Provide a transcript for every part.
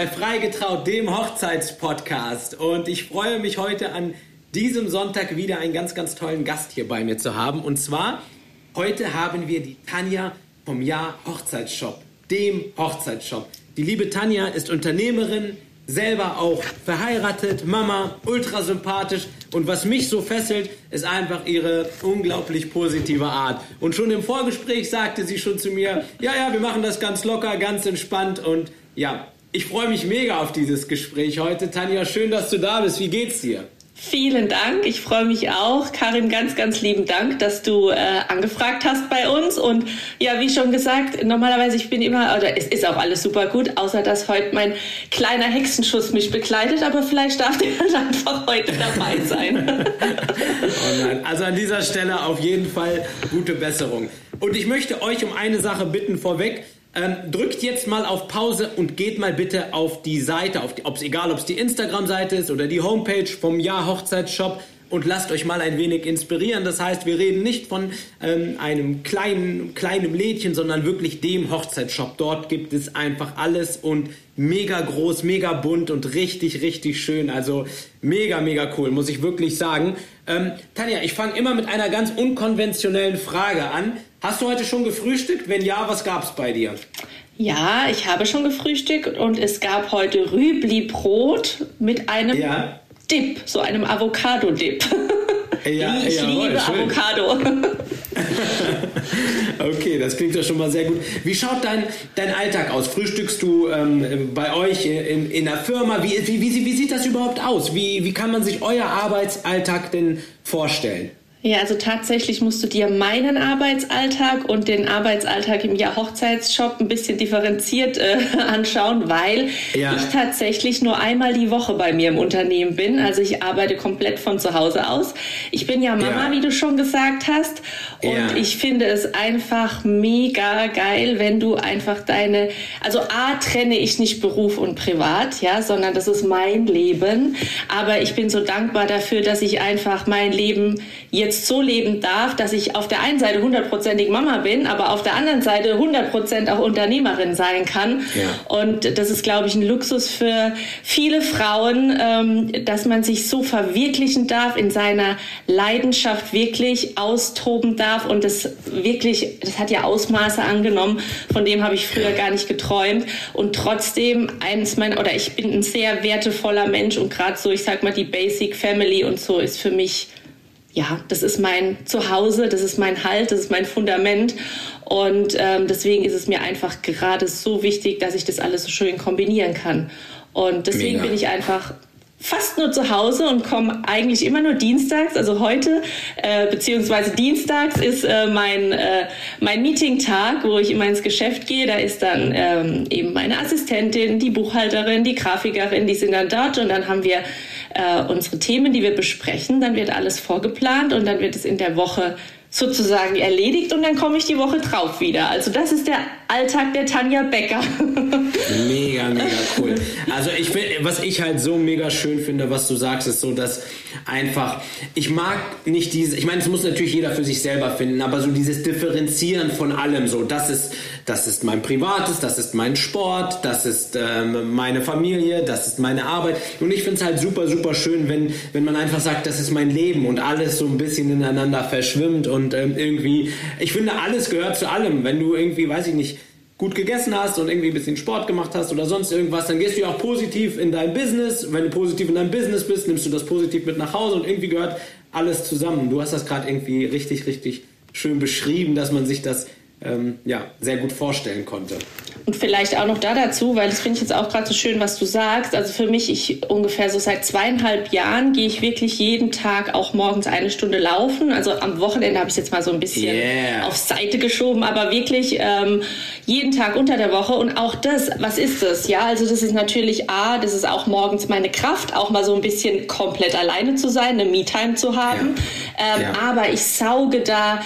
bei Freigetraut, dem Hochzeitspodcast. Und ich freue mich heute an diesem Sonntag wieder einen ganz, ganz tollen Gast hier bei mir zu haben. Und zwar, heute haben wir die Tanja vom Jahr Hochzeitsshop, dem Hochzeitsshop. Die liebe Tanja ist Unternehmerin, selber auch verheiratet, Mama, ultra sympathisch. Und was mich so fesselt, ist einfach ihre unglaublich positive Art. Und schon im Vorgespräch sagte sie schon zu mir, ja, ja, wir machen das ganz locker, ganz entspannt. Und ja, ich freue mich mega auf dieses Gespräch heute. Tanja, schön, dass du da bist. Wie geht's dir? Vielen Dank. Ich freue mich auch. Karin, ganz, ganz lieben Dank, dass du äh, angefragt hast bei uns. Und ja, wie schon gesagt, normalerweise ich bin immer, oder es ist auch alles super gut, außer dass heute mein kleiner Hexenschuss mich begleitet. Aber vielleicht darf der dann einfach heute dabei sein. oh nein. Also an dieser Stelle auf jeden Fall gute Besserung. Und ich möchte euch um eine Sache bitten vorweg. Ähm, drückt jetzt mal auf Pause und geht mal bitte auf die Seite, auf die, ob's, egal ob es die Instagram-Seite ist oder die Homepage vom Jahr Hochzeitsshop und lasst euch mal ein wenig inspirieren. Das heißt, wir reden nicht von ähm, einem kleinen, kleinen Lädchen, sondern wirklich dem Hochzeitsshop. Dort gibt es einfach alles und mega groß, mega bunt und richtig, richtig schön. Also mega, mega cool, muss ich wirklich sagen. Ähm, Tanja, ich fange immer mit einer ganz unkonventionellen Frage an. Hast du heute schon gefrühstückt? Wenn ja, was gab es bei dir? Ja, ich habe schon gefrühstückt und es gab heute Rübli-Brot mit einem ja. Dip, so einem Avocado-Dip. Ja, ich jawohl, liebe schön. Avocado. okay, das klingt ja schon mal sehr gut. Wie schaut dein, dein Alltag aus? Frühstückst du ähm, bei euch in, in der Firma? Wie, wie, wie, wie sieht das überhaupt aus? Wie, wie kann man sich euer Arbeitsalltag denn vorstellen? Ja, also tatsächlich musst du dir meinen Arbeitsalltag und den Arbeitsalltag im Jahr Hochzeitsshop ein bisschen differenziert äh, anschauen, weil ja. ich tatsächlich nur einmal die Woche bei mir im Unternehmen bin. Also ich arbeite komplett von zu Hause aus. Ich bin ja Mama, ja. wie du schon gesagt hast. Und ja. ich finde es einfach mega geil, wenn du einfach deine, also A, trenne ich nicht Beruf und Privat, ja, sondern das ist mein Leben. Aber ich bin so dankbar dafür, dass ich einfach mein Leben jetzt jetzt so leben darf, dass ich auf der einen Seite hundertprozentig Mama bin, aber auf der anderen Seite hundertprozentig auch Unternehmerin sein kann. Ja. Und das ist, glaube ich, ein Luxus für viele Frauen, ähm, dass man sich so verwirklichen darf, in seiner Leidenschaft wirklich austoben darf. Und das wirklich, das hat ja Ausmaße angenommen, von dem habe ich früher gar nicht geträumt. Und trotzdem eines meiner, oder ich bin ein sehr wertevoller Mensch und gerade so, ich sag mal, die Basic Family und so ist für mich ja, das ist mein Zuhause, das ist mein Halt, das ist mein Fundament. Und ähm, deswegen ist es mir einfach gerade so wichtig, dass ich das alles so schön kombinieren kann. Und deswegen Mega. bin ich einfach fast nur zu Hause und komme eigentlich immer nur dienstags. Also heute, äh, beziehungsweise dienstags ist äh, mein, äh, mein Meeting-Tag, wo ich immer ins Geschäft gehe. Da ist dann ähm, eben meine Assistentin, die Buchhalterin, die Grafikerin, die sind dann dort und dann haben wir äh, unsere Themen, die wir besprechen. Dann wird alles vorgeplant und dann wird es in der Woche sozusagen erledigt und dann komme ich die Woche drauf wieder. Also das ist der Alltag der Tanja Becker. mega, mega cool. Also ich will, was ich halt so mega schön finde, was du sagst, ist so, dass einfach, ich mag nicht diese, ich meine, es muss natürlich jeder für sich selber finden, aber so dieses Differenzieren von allem, so, das ist, das ist mein Privates, das ist mein Sport, das ist ähm, meine Familie, das ist meine Arbeit. Und ich finde es halt super, super schön, wenn, wenn man einfach sagt, das ist mein Leben und alles so ein bisschen ineinander verschwimmt und ähm, irgendwie, ich finde, alles gehört zu allem. Wenn du irgendwie, weiß ich nicht, gut gegessen hast und irgendwie ein bisschen Sport gemacht hast oder sonst irgendwas, dann gehst du ja auch positiv in dein Business. Wenn du positiv in deinem Business bist, nimmst du das positiv mit nach Hause und irgendwie gehört alles zusammen. Du hast das gerade irgendwie richtig, richtig schön beschrieben, dass man sich das ähm, ja, sehr gut vorstellen konnte. Und vielleicht auch noch da dazu, weil das finde ich jetzt auch gerade so schön, was du sagst. Also für mich, ich ungefähr so seit zweieinhalb Jahren gehe ich wirklich jeden Tag auch morgens eine Stunde laufen. Also am Wochenende habe ich es jetzt mal so ein bisschen yeah. auf Seite geschoben, aber wirklich ähm, jeden Tag unter der Woche. Und auch das, was ist das? Ja, also das ist natürlich A, das ist auch morgens meine Kraft, auch mal so ein bisschen komplett alleine zu sein, eine Me-Time zu haben. Ja. Ähm, ja. Aber ich sauge da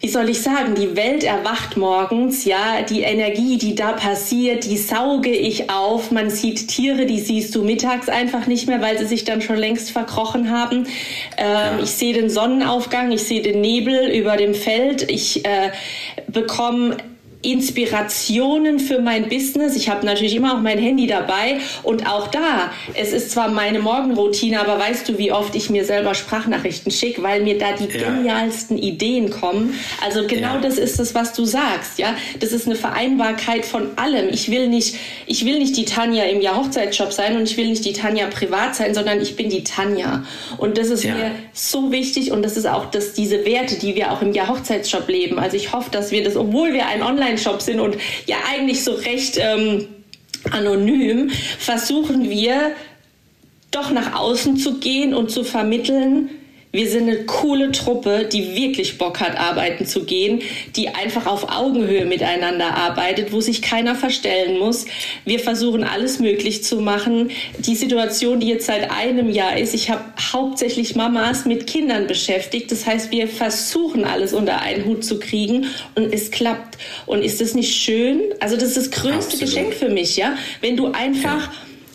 wie soll ich sagen, die Welt erwacht morgens, ja, die Energie, die da passiert, die sauge ich auf. Man sieht Tiere, die siehst du mittags einfach nicht mehr, weil sie sich dann schon längst verkrochen haben. Ähm, ja. Ich sehe den Sonnenaufgang, ich sehe den Nebel über dem Feld, ich äh, bekomme Inspirationen für mein Business. Ich habe natürlich immer auch mein Handy dabei und auch da, es ist zwar meine Morgenroutine, aber weißt du, wie oft ich mir selber Sprachnachrichten schicke, weil mir da die ja. genialsten Ideen kommen. Also genau ja. das ist es, was du sagst, ja. Das ist eine Vereinbarkeit von allem. Ich will nicht, ich will nicht die Tanja im Jahr Hochzeitsshop sein und ich will nicht die Tanja privat sein, sondern ich bin die Tanja. Und das ist ja. mir so wichtig und das ist auch dass diese Werte, die wir auch im Jahr Hochzeitsshop leben. Also ich hoffe, dass wir das, obwohl wir ein Online Online-Shop sind und ja eigentlich so recht ähm, anonym, versuchen wir doch nach außen zu gehen und zu vermitteln, wir sind eine coole Truppe, die wirklich Bock hat, arbeiten zu gehen, die einfach auf Augenhöhe miteinander arbeitet, wo sich keiner verstellen muss. Wir versuchen alles möglich zu machen. Die Situation, die jetzt seit einem Jahr ist, ich habe hauptsächlich Mamas mit Kindern beschäftigt. Das heißt, wir versuchen alles unter einen Hut zu kriegen und es klappt. Und ist das nicht schön? Also das ist das größte Absolut. Geschenk für mich, ja? Wenn du einfach ja.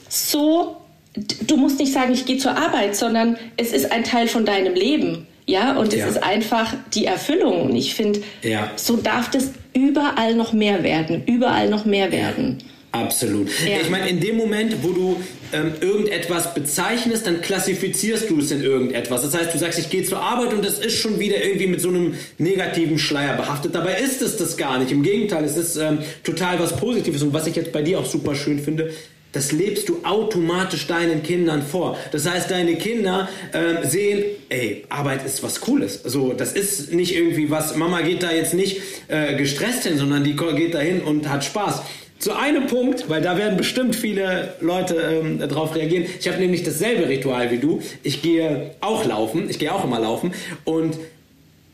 so du musst nicht sagen, ich gehe zur Arbeit, sondern es ist ein Teil von deinem Leben. Ja, und es ja. ist einfach die Erfüllung. Und ich finde, ja. so darf das überall noch mehr werden. Überall noch mehr werden. Absolut. Ja. Ich meine, in dem Moment, wo du ähm, irgendetwas bezeichnest, dann klassifizierst du es in irgendetwas. Das heißt, du sagst, ich gehe zur Arbeit und das ist schon wieder irgendwie mit so einem negativen Schleier behaftet. Dabei ist es das gar nicht. Im Gegenteil, es ist ähm, total was Positives. Und was ich jetzt bei dir auch super schön finde, das lebst du automatisch deinen Kindern vor. Das heißt, deine Kinder äh, sehen, ey, Arbeit ist was Cooles. So, das ist nicht irgendwie was, Mama geht da jetzt nicht äh, gestresst hin, sondern die geht da hin und hat Spaß. Zu einem Punkt, weil da werden bestimmt viele Leute ähm, darauf reagieren. Ich habe nämlich dasselbe Ritual wie du. Ich gehe auch laufen, ich gehe auch immer laufen. Und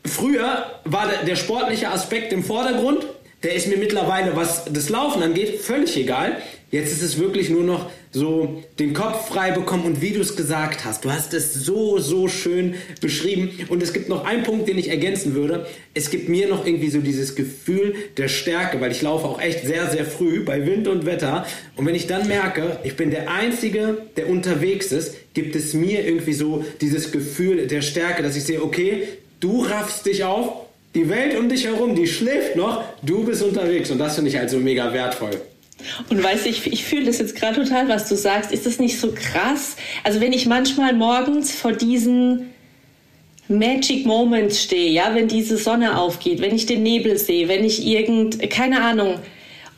früher war der, der sportliche Aspekt im Vordergrund. Der ist mir mittlerweile, was das Laufen angeht, völlig egal. Jetzt ist es wirklich nur noch so den Kopf frei bekommen und wie du es gesagt hast. Du hast es so, so schön beschrieben. Und es gibt noch einen Punkt, den ich ergänzen würde. Es gibt mir noch irgendwie so dieses Gefühl der Stärke, weil ich laufe auch echt sehr, sehr früh bei Wind und Wetter. Und wenn ich dann merke, ich bin der Einzige, der unterwegs ist, gibt es mir irgendwie so dieses Gefühl der Stärke, dass ich sehe, okay, du raffst dich auf, die Welt um dich herum, die schläft noch, du bist unterwegs. Und das finde ich halt so mega wertvoll. Und weißt du, ich, ich fühle das jetzt gerade total, was du sagst. Ist das nicht so krass? Also wenn ich manchmal morgens vor diesen Magic Moments stehe, ja, wenn diese Sonne aufgeht, wenn ich den Nebel sehe, wenn ich irgend, keine Ahnung,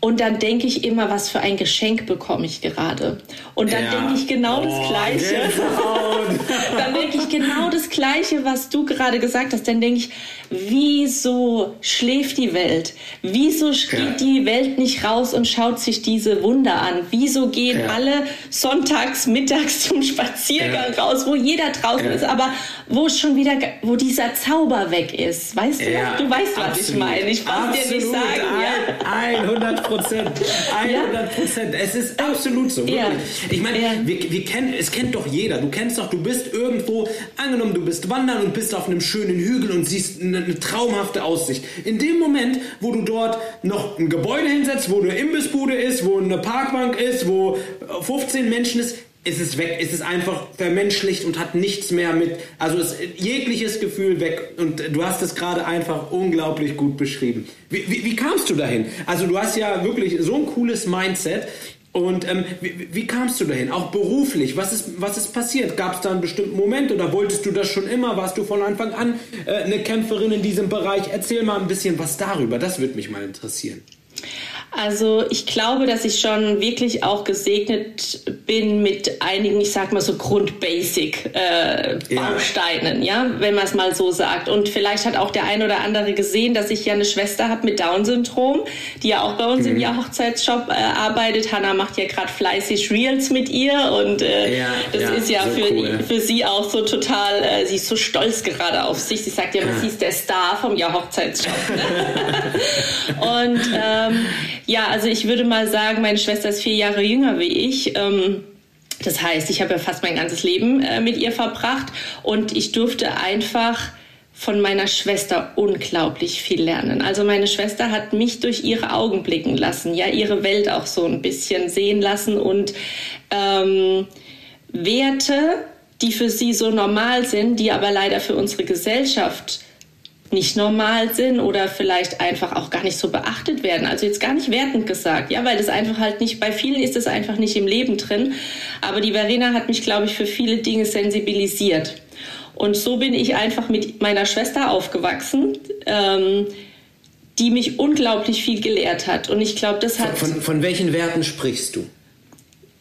und dann denke ich immer, was für ein Geschenk bekomme ich gerade. Und dann ja. denke ich genau oh, das Gleiche. dann denke ich genau das Gleiche, was du gerade gesagt hast. Dann denke ich, wieso schläft die Welt? Wieso geht ja. die Welt nicht raus und schaut sich diese Wunder an? Wieso gehen ja. alle sonntags, mittags zum Spaziergang ja. raus, wo jeder draußen ist, aber wo schon wieder, wo dieser Zauber weg ist? Weißt du? Du weißt, was Absolut. ich meine. Ich kann dir nicht sagen. Ein, 100 Prozent. 100 Prozent. Es ist absolut so. Ich meine, wir, wir kennen, es kennt doch jeder. Du kennst doch, du bist irgendwo, angenommen, du bist wandern und bist auf einem schönen Hügel und siehst eine eine traumhafte Aussicht. In dem Moment, wo du dort noch ein Gebäude hinsetzt, wo eine Imbissbude ist, wo eine Parkbank ist, wo 15 Menschen ist, ist es weg, ist es einfach vermenschlicht und hat nichts mehr mit, also ist jegliches Gefühl weg. Und du hast es gerade einfach unglaublich gut beschrieben. Wie, wie, wie kamst du dahin? Also du hast ja wirklich so ein cooles Mindset. Und ähm, wie, wie, kamst du dahin? Auch beruflich? Was ist, was ist passiert? Gab es da einen bestimmten Moment oder wolltest du das schon immer? Warst du von Anfang an äh, eine Kämpferin in diesem Bereich? Erzähl mal ein bisschen was darüber. Das würde mich mal interessieren. Also ich glaube, dass ich schon wirklich auch gesegnet bin mit einigen, ich sag mal so Grund-Basic-Bausteinen, äh, ja. ja. wenn man es mal so sagt. Und vielleicht hat auch der ein oder andere gesehen, dass ich ja eine Schwester habe mit Down-Syndrom, die ja auch bei uns mhm. im Jahr Hochzeitsshop äh, arbeitet. Hanna macht ja gerade fleißig Reels mit ihr und äh, ja, das ja, ist ja so für, cool. für sie auch so total, äh, sie ist so stolz gerade auf sich. Sie sagt ja, sie ist der Star vom Jahr Hochzeitsshop. Ne? und ähm, ja, also ich würde mal sagen, meine Schwester ist vier Jahre jünger wie ich. Ähm, das heißt, ich habe ja fast mein ganzes Leben äh, mit ihr verbracht und ich durfte einfach von meiner Schwester unglaublich viel lernen. Also meine Schwester hat mich durch ihre Augen blicken lassen, ja, ihre Welt auch so ein bisschen sehen lassen und ähm, Werte, die für sie so normal sind, die aber leider für unsere Gesellschaft nicht normal sind oder vielleicht einfach auch gar nicht so beachtet werden. Also jetzt gar nicht wertend gesagt, ja, weil das einfach halt nicht, bei vielen ist es einfach nicht im Leben drin. Aber die Verena hat mich, glaube ich, für viele Dinge sensibilisiert. Und so bin ich einfach mit meiner Schwester aufgewachsen. Ähm, die mich unglaublich viel gelehrt hat. Und ich glaube, das hat. Von, von, von welchen Werten sprichst du?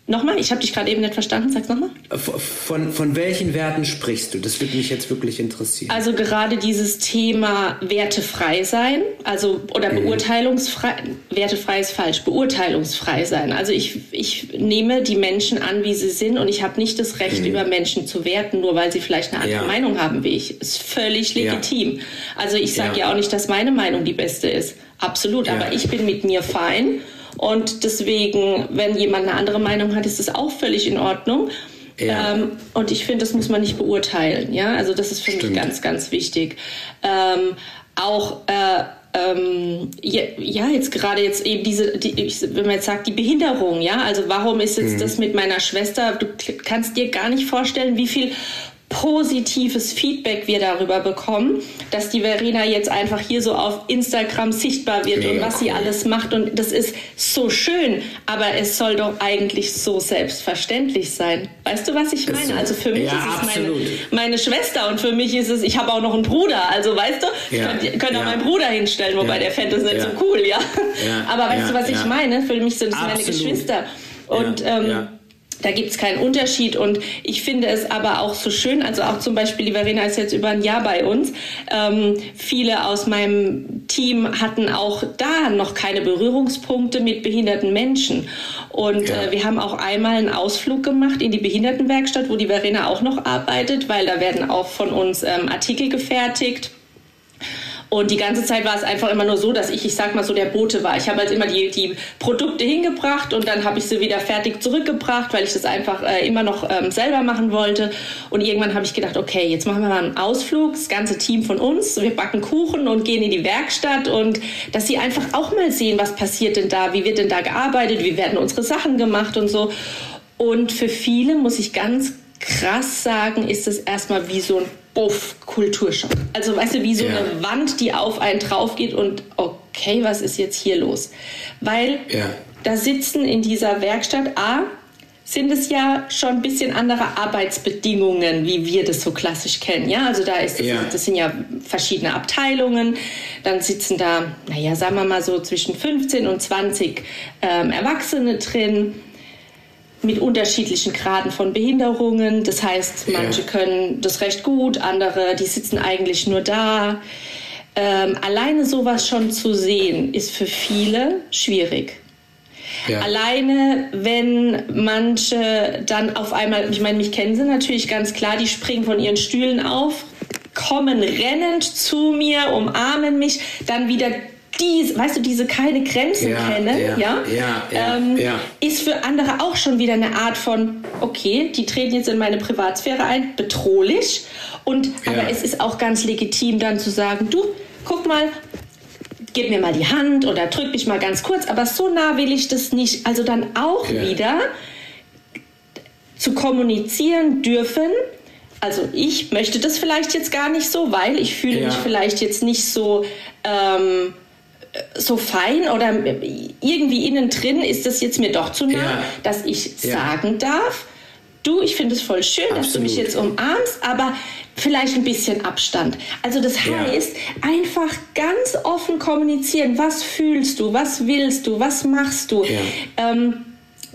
Nochmal, ich habe dich gerade eben nicht verstanden. Sag's nochmal. Von, von welchen Werten sprichst du? Das würde mich jetzt wirklich interessieren. Also gerade dieses Thema wertefrei sein, also oder mhm. beurteilungsfrei, wertefrei ist falsch, beurteilungsfrei sein. Also ich, ich nehme die Menschen an, wie sie sind und ich habe nicht das Recht, mhm. über Menschen zu werten, nur weil sie vielleicht eine andere ja. Meinung haben wie ich. Ist völlig legitim. Ja. Also ich sage ja. ja auch nicht, dass meine Meinung die beste ist. Absolut, aber ich bin mit mir fein und deswegen, wenn jemand eine andere Meinung hat, ist das auch völlig in Ordnung. Ja. Ähm, und ich finde, das muss man nicht beurteilen. Ja, also das ist für Stimmt. mich ganz, ganz wichtig. Ähm, auch äh, ähm, ja, ja, jetzt gerade jetzt eben diese, die, wenn man jetzt sagt, die Behinderung, ja, also warum ist jetzt mhm. das mit meiner Schwester? Du kannst dir gar nicht vorstellen, wie viel positives Feedback wir darüber bekommen, dass die Verena jetzt einfach hier so auf Instagram sichtbar wird Mega und was cool. sie alles macht. Und das ist so schön, aber es soll doch eigentlich so selbstverständlich sein. Weißt du, was ich meine? Also für mich ja, ist es meine, meine, Schwester und für mich ist es, ich habe auch noch einen Bruder. Also weißt du, ja, ich könnte, auch meinen Bruder hinstellen, wobei der fände es nicht so cool, ja. aber weißt du, was ich meine? Für mich sind es meine Geschwister. Und ähm, da gibt es keinen Unterschied und ich finde es aber auch so schön, also auch zum Beispiel, die Verena ist jetzt über ein Jahr bei uns. Ähm, viele aus meinem Team hatten auch da noch keine Berührungspunkte mit behinderten Menschen. Und ja. äh, wir haben auch einmal einen Ausflug gemacht in die Behindertenwerkstatt, wo die Verena auch noch arbeitet, weil da werden auch von uns ähm, Artikel gefertigt und die ganze Zeit war es einfach immer nur so, dass ich, ich sag mal so, der Bote war. Ich habe halt immer die, die Produkte hingebracht und dann habe ich sie wieder fertig zurückgebracht, weil ich das einfach äh, immer noch ähm, selber machen wollte. Und irgendwann habe ich gedacht, okay, jetzt machen wir mal einen Ausflug, das ganze Team von uns. Wir backen Kuchen und gehen in die Werkstatt und dass sie einfach auch mal sehen, was passiert denn da, wie wird denn da gearbeitet, wie werden unsere Sachen gemacht und so. Und für viele muss ich ganz krass sagen, ist es erstmal wie so ein Buff, Kulturschock. Also weißt du, wie so ja. eine Wand, die auf einen drauf geht und okay, was ist jetzt hier los? Weil ja. da sitzen in dieser Werkstatt A sind es ja schon ein bisschen andere Arbeitsbedingungen, wie wir das so klassisch kennen. Ja, also da ist das, ja. das sind ja verschiedene Abteilungen. Dann sitzen da, naja, sagen wir mal so zwischen 15 und 20 ähm, Erwachsene drin mit unterschiedlichen Graden von Behinderungen. Das heißt, manche ja. können das recht gut, andere, die sitzen eigentlich nur da. Ähm, alleine sowas schon zu sehen, ist für viele schwierig. Ja. Alleine, wenn manche dann auf einmal, ich meine, mich kennen sie natürlich ganz klar, die springen von ihren Stühlen auf, kommen rennend zu mir, umarmen mich, dann wieder die, weißt du, diese keine Grenzen ja, kennen, ja, ja, ja, ähm, ja, ist für andere auch schon wieder eine Art von, okay, die treten jetzt in meine Privatsphäre ein, bedrohlich. Und aber es ist auch ganz legitim, dann zu sagen, du, guck mal, gib mir mal die Hand oder drück mich mal ganz kurz, aber so nah will ich das nicht. Also dann auch wieder zu kommunizieren dürfen. Also ich möchte das vielleicht jetzt gar nicht so, weil ich fühle mich vielleicht jetzt nicht so ähm, so fein oder irgendwie innen drin ist das jetzt mir doch zu nah, ja. dass ich ja. sagen darf, du, ich finde es voll schön, Absolut. dass du mich jetzt umarmst, aber vielleicht ein bisschen Abstand. Also das heißt, ja. einfach ganz offen kommunizieren, was fühlst du, was willst du, was machst du. Ähm,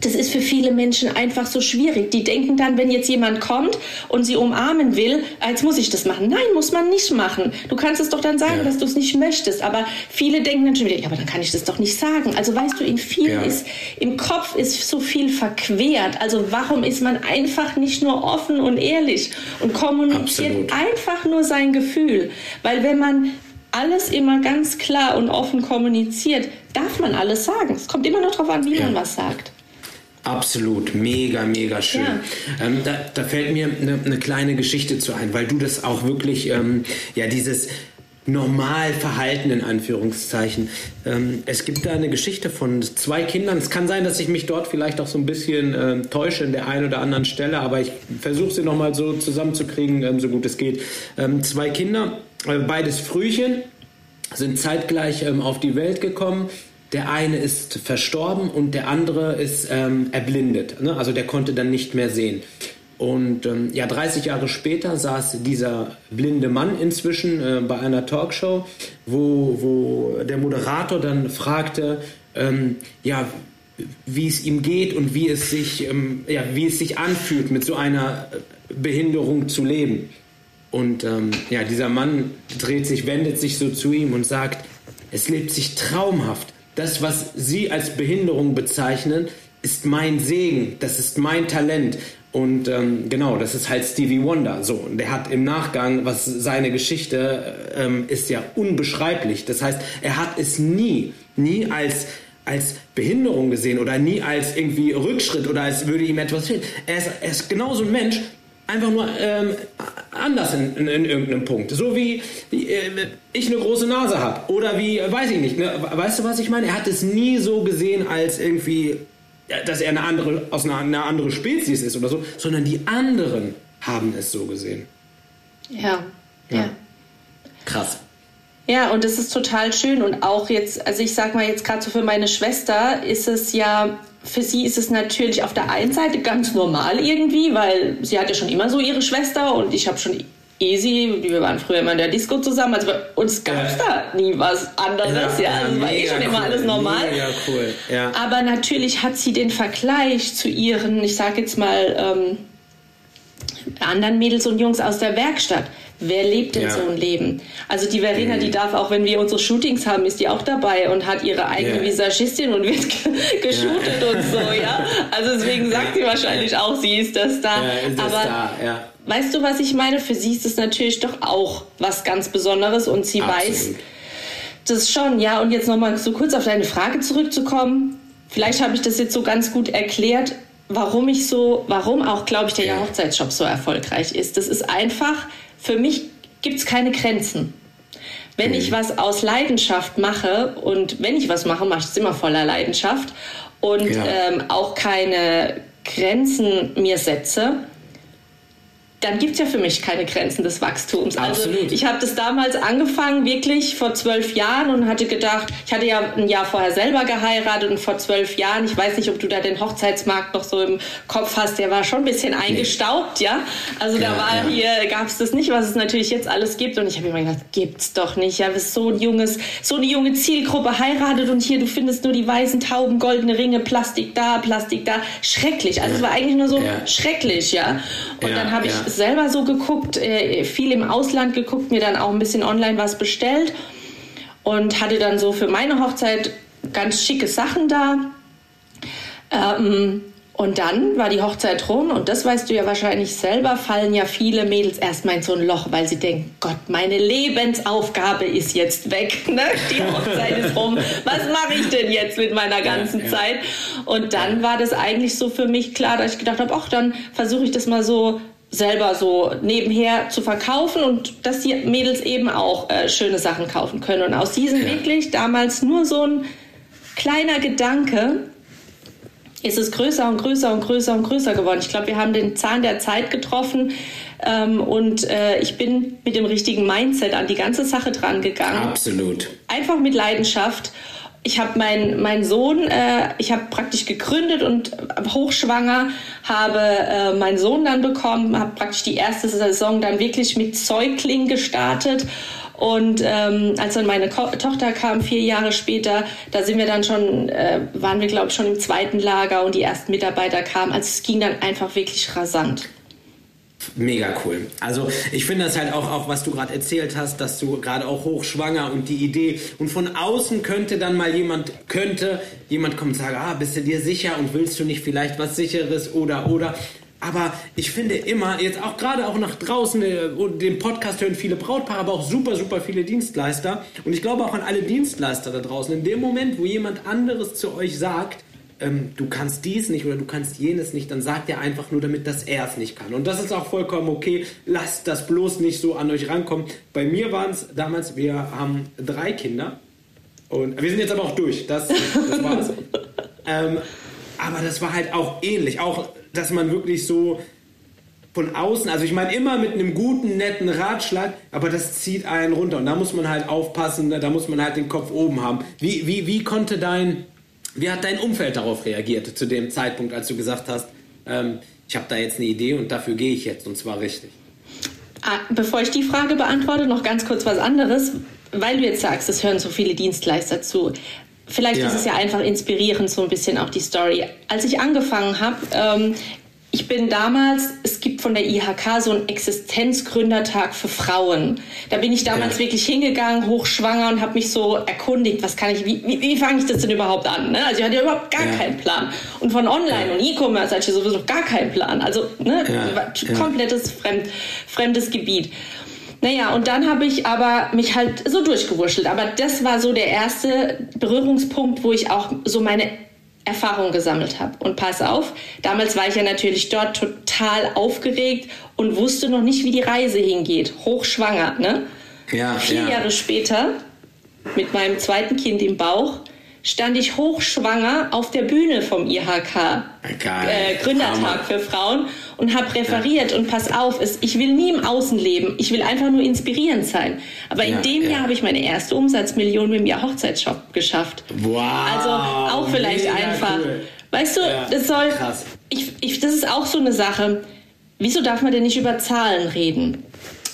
das ist für viele Menschen einfach so schwierig. Die denken dann, wenn jetzt jemand kommt und sie umarmen will, als muss ich das machen. Nein, muss man nicht machen. Du kannst es doch dann sagen, ja. dass du es nicht möchtest. Aber viele denken dann schon wieder, ja, aber dann kann ich das doch nicht sagen. Also weißt du, in vielen ja. ist, im Kopf ist so viel verquert. Also warum ist man einfach nicht nur offen und ehrlich und kommuniziert Absolut. einfach nur sein Gefühl? Weil wenn man alles immer ganz klar und offen kommuniziert, darf man alles sagen. Es kommt immer noch darauf an, wie ja. man was sagt. Absolut, mega, mega schön. Ja. Ähm, da, da, fällt mir eine, eine, kleine Geschichte zu ein, weil du das auch wirklich, ähm, ja, dieses normal Verhalten in Anführungszeichen. Ähm, es gibt da eine Geschichte von zwei Kindern. Es kann sein, dass ich mich dort vielleicht auch so ein bisschen äh, täusche in der einen oder anderen Stelle, aber ich versuche sie nochmal so zusammenzukriegen, ähm, so gut es geht. Ähm, zwei Kinder äh, beides Frühchen, sind zeitgleich ähm, auf die Welt gekommen. Der eine ist verstorben und der andere ist ähm, erblindet. Ne? Also der konnte dann nicht mehr sehen. Und ähm, ja, 30 Jahre später saß dieser blinde Mann inzwischen äh, bei einer Talkshow, wo, wo der Moderator dann fragte, ähm, ja, wie es ihm geht und wie es sich, ähm, ja, wie es sich anfühlt, mit so einer Behinderung zu leben. Und ähm, ja, dieser Mann dreht sich, wendet sich so zu ihm und sagt, es lebt sich traumhaft. Das, was Sie als Behinderung bezeichnen, ist mein Segen, das ist mein Talent. Und ähm, genau, das ist halt Stevie Wonder. So, und der hat im Nachgang, was seine Geschichte ähm, ist ja unbeschreiblich. Das heißt, er hat es nie, nie als als Behinderung gesehen oder nie als irgendwie Rückschritt oder als würde ihm etwas fehlen. Er ist, er ist genauso ein Mensch, einfach nur ähm, anders in, in, in, irgendeinem Punkt. So wie, wie äh, ich eine große Nase habe oder wie, weiß ich nicht, ne? weißt du, was ich meine? Er hat es nie so gesehen als irgendwie dass er eine andere, aus einer, einer anderen Spezies ist oder so, sondern die anderen haben es so gesehen. Ja, ja. ja. Krass. Ja, und das ist total schön. Und auch jetzt, also ich sag mal jetzt gerade so für meine Schwester ist es ja, für sie ist es natürlich auf der einen Seite ganz normal irgendwie, weil sie hat ja schon immer so ihre Schwester und ich habe schon easy. Wir waren früher immer in der Disco zusammen. Also bei uns gab es da nie was anderes. Ja, ja. Also war eh schon cool. immer alles normal. Cool. Ja. Aber natürlich hat sie den Vergleich zu ihren, ich sag jetzt mal, ähm, anderen Mädels und Jungs aus der Werkstatt. Wer lebt denn ja. so ein Leben? Also die Verena, mhm. die darf auch, wenn wir unsere Shootings haben, ist die auch dabei und hat ihre eigene yeah. Visagistin und wird geshootet ja. und so, ja. Also deswegen sagt sie wahrscheinlich auch, sie ist das da. Ja, ist das Aber da, ja. weißt du, was ich meine? Für sie ist es natürlich doch auch was ganz Besonderes und sie Absolut. weiß das schon, ja. Und jetzt nochmal so kurz auf deine Frage zurückzukommen. Vielleicht habe ich das jetzt so ganz gut erklärt, warum ich so, warum auch, glaube ich, der Hochzeitsshop so erfolgreich ist. Das ist einfach, für mich gibt es keine Grenzen. Wenn ich was aus Leidenschaft mache und wenn ich was mache, mache ich es immer voller Leidenschaft und ja. ähm, auch keine Grenzen mir setze, dann gibt es ja für mich keine Grenzen des Wachstums. Also ich habe das damals angefangen, wirklich vor zwölf Jahren und hatte gedacht, ich hatte ja ein Jahr vorher selber geheiratet und vor zwölf Jahren, ich weiß nicht, ob du da den Hochzeitsmarkt noch so im Kopf hast, der war schon ein bisschen eingestaubt, nee. ja. Also ja, da war ja. hier, gab es das nicht, was es natürlich jetzt alles gibt. Und ich habe immer gedacht, gibt's doch nicht. Ja, bist so ein junges, so eine junge Zielgruppe heiratet und hier, du findest nur die weißen Tauben, goldene Ringe, Plastik da, Plastik da. Schrecklich. Also es war eigentlich nur so ja. schrecklich, ja. Und dann habe ich selber so geguckt, äh, viel im Ausland geguckt, mir dann auch ein bisschen online was bestellt und hatte dann so für meine Hochzeit ganz schicke Sachen da. Ähm, und dann war die Hochzeit rum und das weißt du ja wahrscheinlich selber, fallen ja viele Mädels erstmal in so ein Loch, weil sie denken, Gott, meine Lebensaufgabe ist jetzt weg, ne? die Hochzeit ist rum, was mache ich denn jetzt mit meiner ganzen ja, ja. Zeit? Und dann war das eigentlich so für mich klar, dass ich gedacht habe, ach, dann versuche ich das mal so selber so nebenher zu verkaufen und dass die Mädels eben auch äh, schöne Sachen kaufen können. Und aus diesem ja. wirklich damals nur so ein kleiner Gedanke ist es größer und größer und größer und größer geworden. Ich glaube, wir haben den Zahn der Zeit getroffen ähm, und äh, ich bin mit dem richtigen Mindset an die ganze Sache dran gegangen. Absolut. Einfach mit Leidenschaft ich habe meinen mein Sohn, äh, ich habe praktisch gegründet und hochschwanger, habe äh, meinen Sohn dann bekommen, habe praktisch die erste Saison dann wirklich mit Säugling gestartet. Und ähm, als dann meine Ko Tochter kam, vier Jahre später, da sind wir dann schon, äh, waren wir glaube ich schon im zweiten Lager und die ersten Mitarbeiter kamen. Also es ging dann einfach wirklich rasant. Mega cool. Also ich finde das halt auch, auch was du gerade erzählt hast, dass du gerade auch hochschwanger und die Idee und von außen könnte dann mal jemand, könnte jemand kommen und sagen, ah, bist du dir sicher und willst du nicht vielleicht was sicheres oder oder. Aber ich finde immer, jetzt auch gerade auch nach draußen, äh, den Podcast hören viele Brautpaare, aber auch super, super viele Dienstleister. Und ich glaube auch an alle Dienstleister da draußen. In dem Moment, wo jemand anderes zu euch sagt, ähm, du kannst dies nicht oder du kannst jenes nicht, dann sagt er einfach nur damit, dass er es nicht kann. Und das ist auch vollkommen okay. Lasst das bloß nicht so an euch rankommen. Bei mir waren es damals, wir haben drei Kinder. Und wir sind jetzt aber auch durch. Das, das war's. ähm, aber das war halt auch ähnlich. Auch, dass man wirklich so von außen, also ich meine immer mit einem guten, netten Ratschlag, aber das zieht einen runter und da muss man halt aufpassen, da muss man halt den Kopf oben haben. Wie, wie, wie konnte dein, wie hat dein Umfeld darauf reagiert zu dem Zeitpunkt, als du gesagt hast, ähm, ich habe da jetzt eine Idee und dafür gehe ich jetzt und zwar richtig? Ah, bevor ich die Frage beantworte, noch ganz kurz was anderes, weil du jetzt sagst, es hören so viele Dienstleister zu. Vielleicht ja. ist es ja einfach inspirierend, so ein bisschen auch die Story. Als ich angefangen habe, ähm, ich bin damals, es gibt von der IHK so einen Existenzgründertag für Frauen. Da bin ich damals ja. wirklich hingegangen, hochschwanger und habe mich so erkundigt, was kann ich, wie, wie, wie fange ich das denn überhaupt an? Ne? Also ich hatte ja überhaupt gar ja. keinen Plan. Und von Online ja. und E-Commerce hatte ich sowieso gar keinen Plan. Also ne, komplettes fremd, fremdes Gebiet. Naja, und dann habe ich aber mich halt so durchgewurschtelt. Aber das war so der erste Berührungspunkt, wo ich auch so meine Erfahrung gesammelt habe. Und pass auf, damals war ich ja natürlich dort total aufgeregt und wusste noch nicht, wie die Reise hingeht. Hochschwanger, ne? Ja, Vier ja. Jahre später, mit meinem zweiten Kind im Bauch, stand ich hochschwanger auf der Bühne vom IHK äh, Gründertag für Frauen und habe referiert ja. und pass auf, es, ich will nie im Außen leben, ich will einfach nur inspirierend sein. Aber in ja, dem ja. Jahr habe ich meine erste Umsatzmillion mit dem Jahr Hochzeitsshop geschafft. Wow. Also auch vielleicht einfach. Cool. Weißt du, das soll Krass. Ich, ich, das ist auch so eine Sache. Wieso darf man denn nicht über Zahlen reden?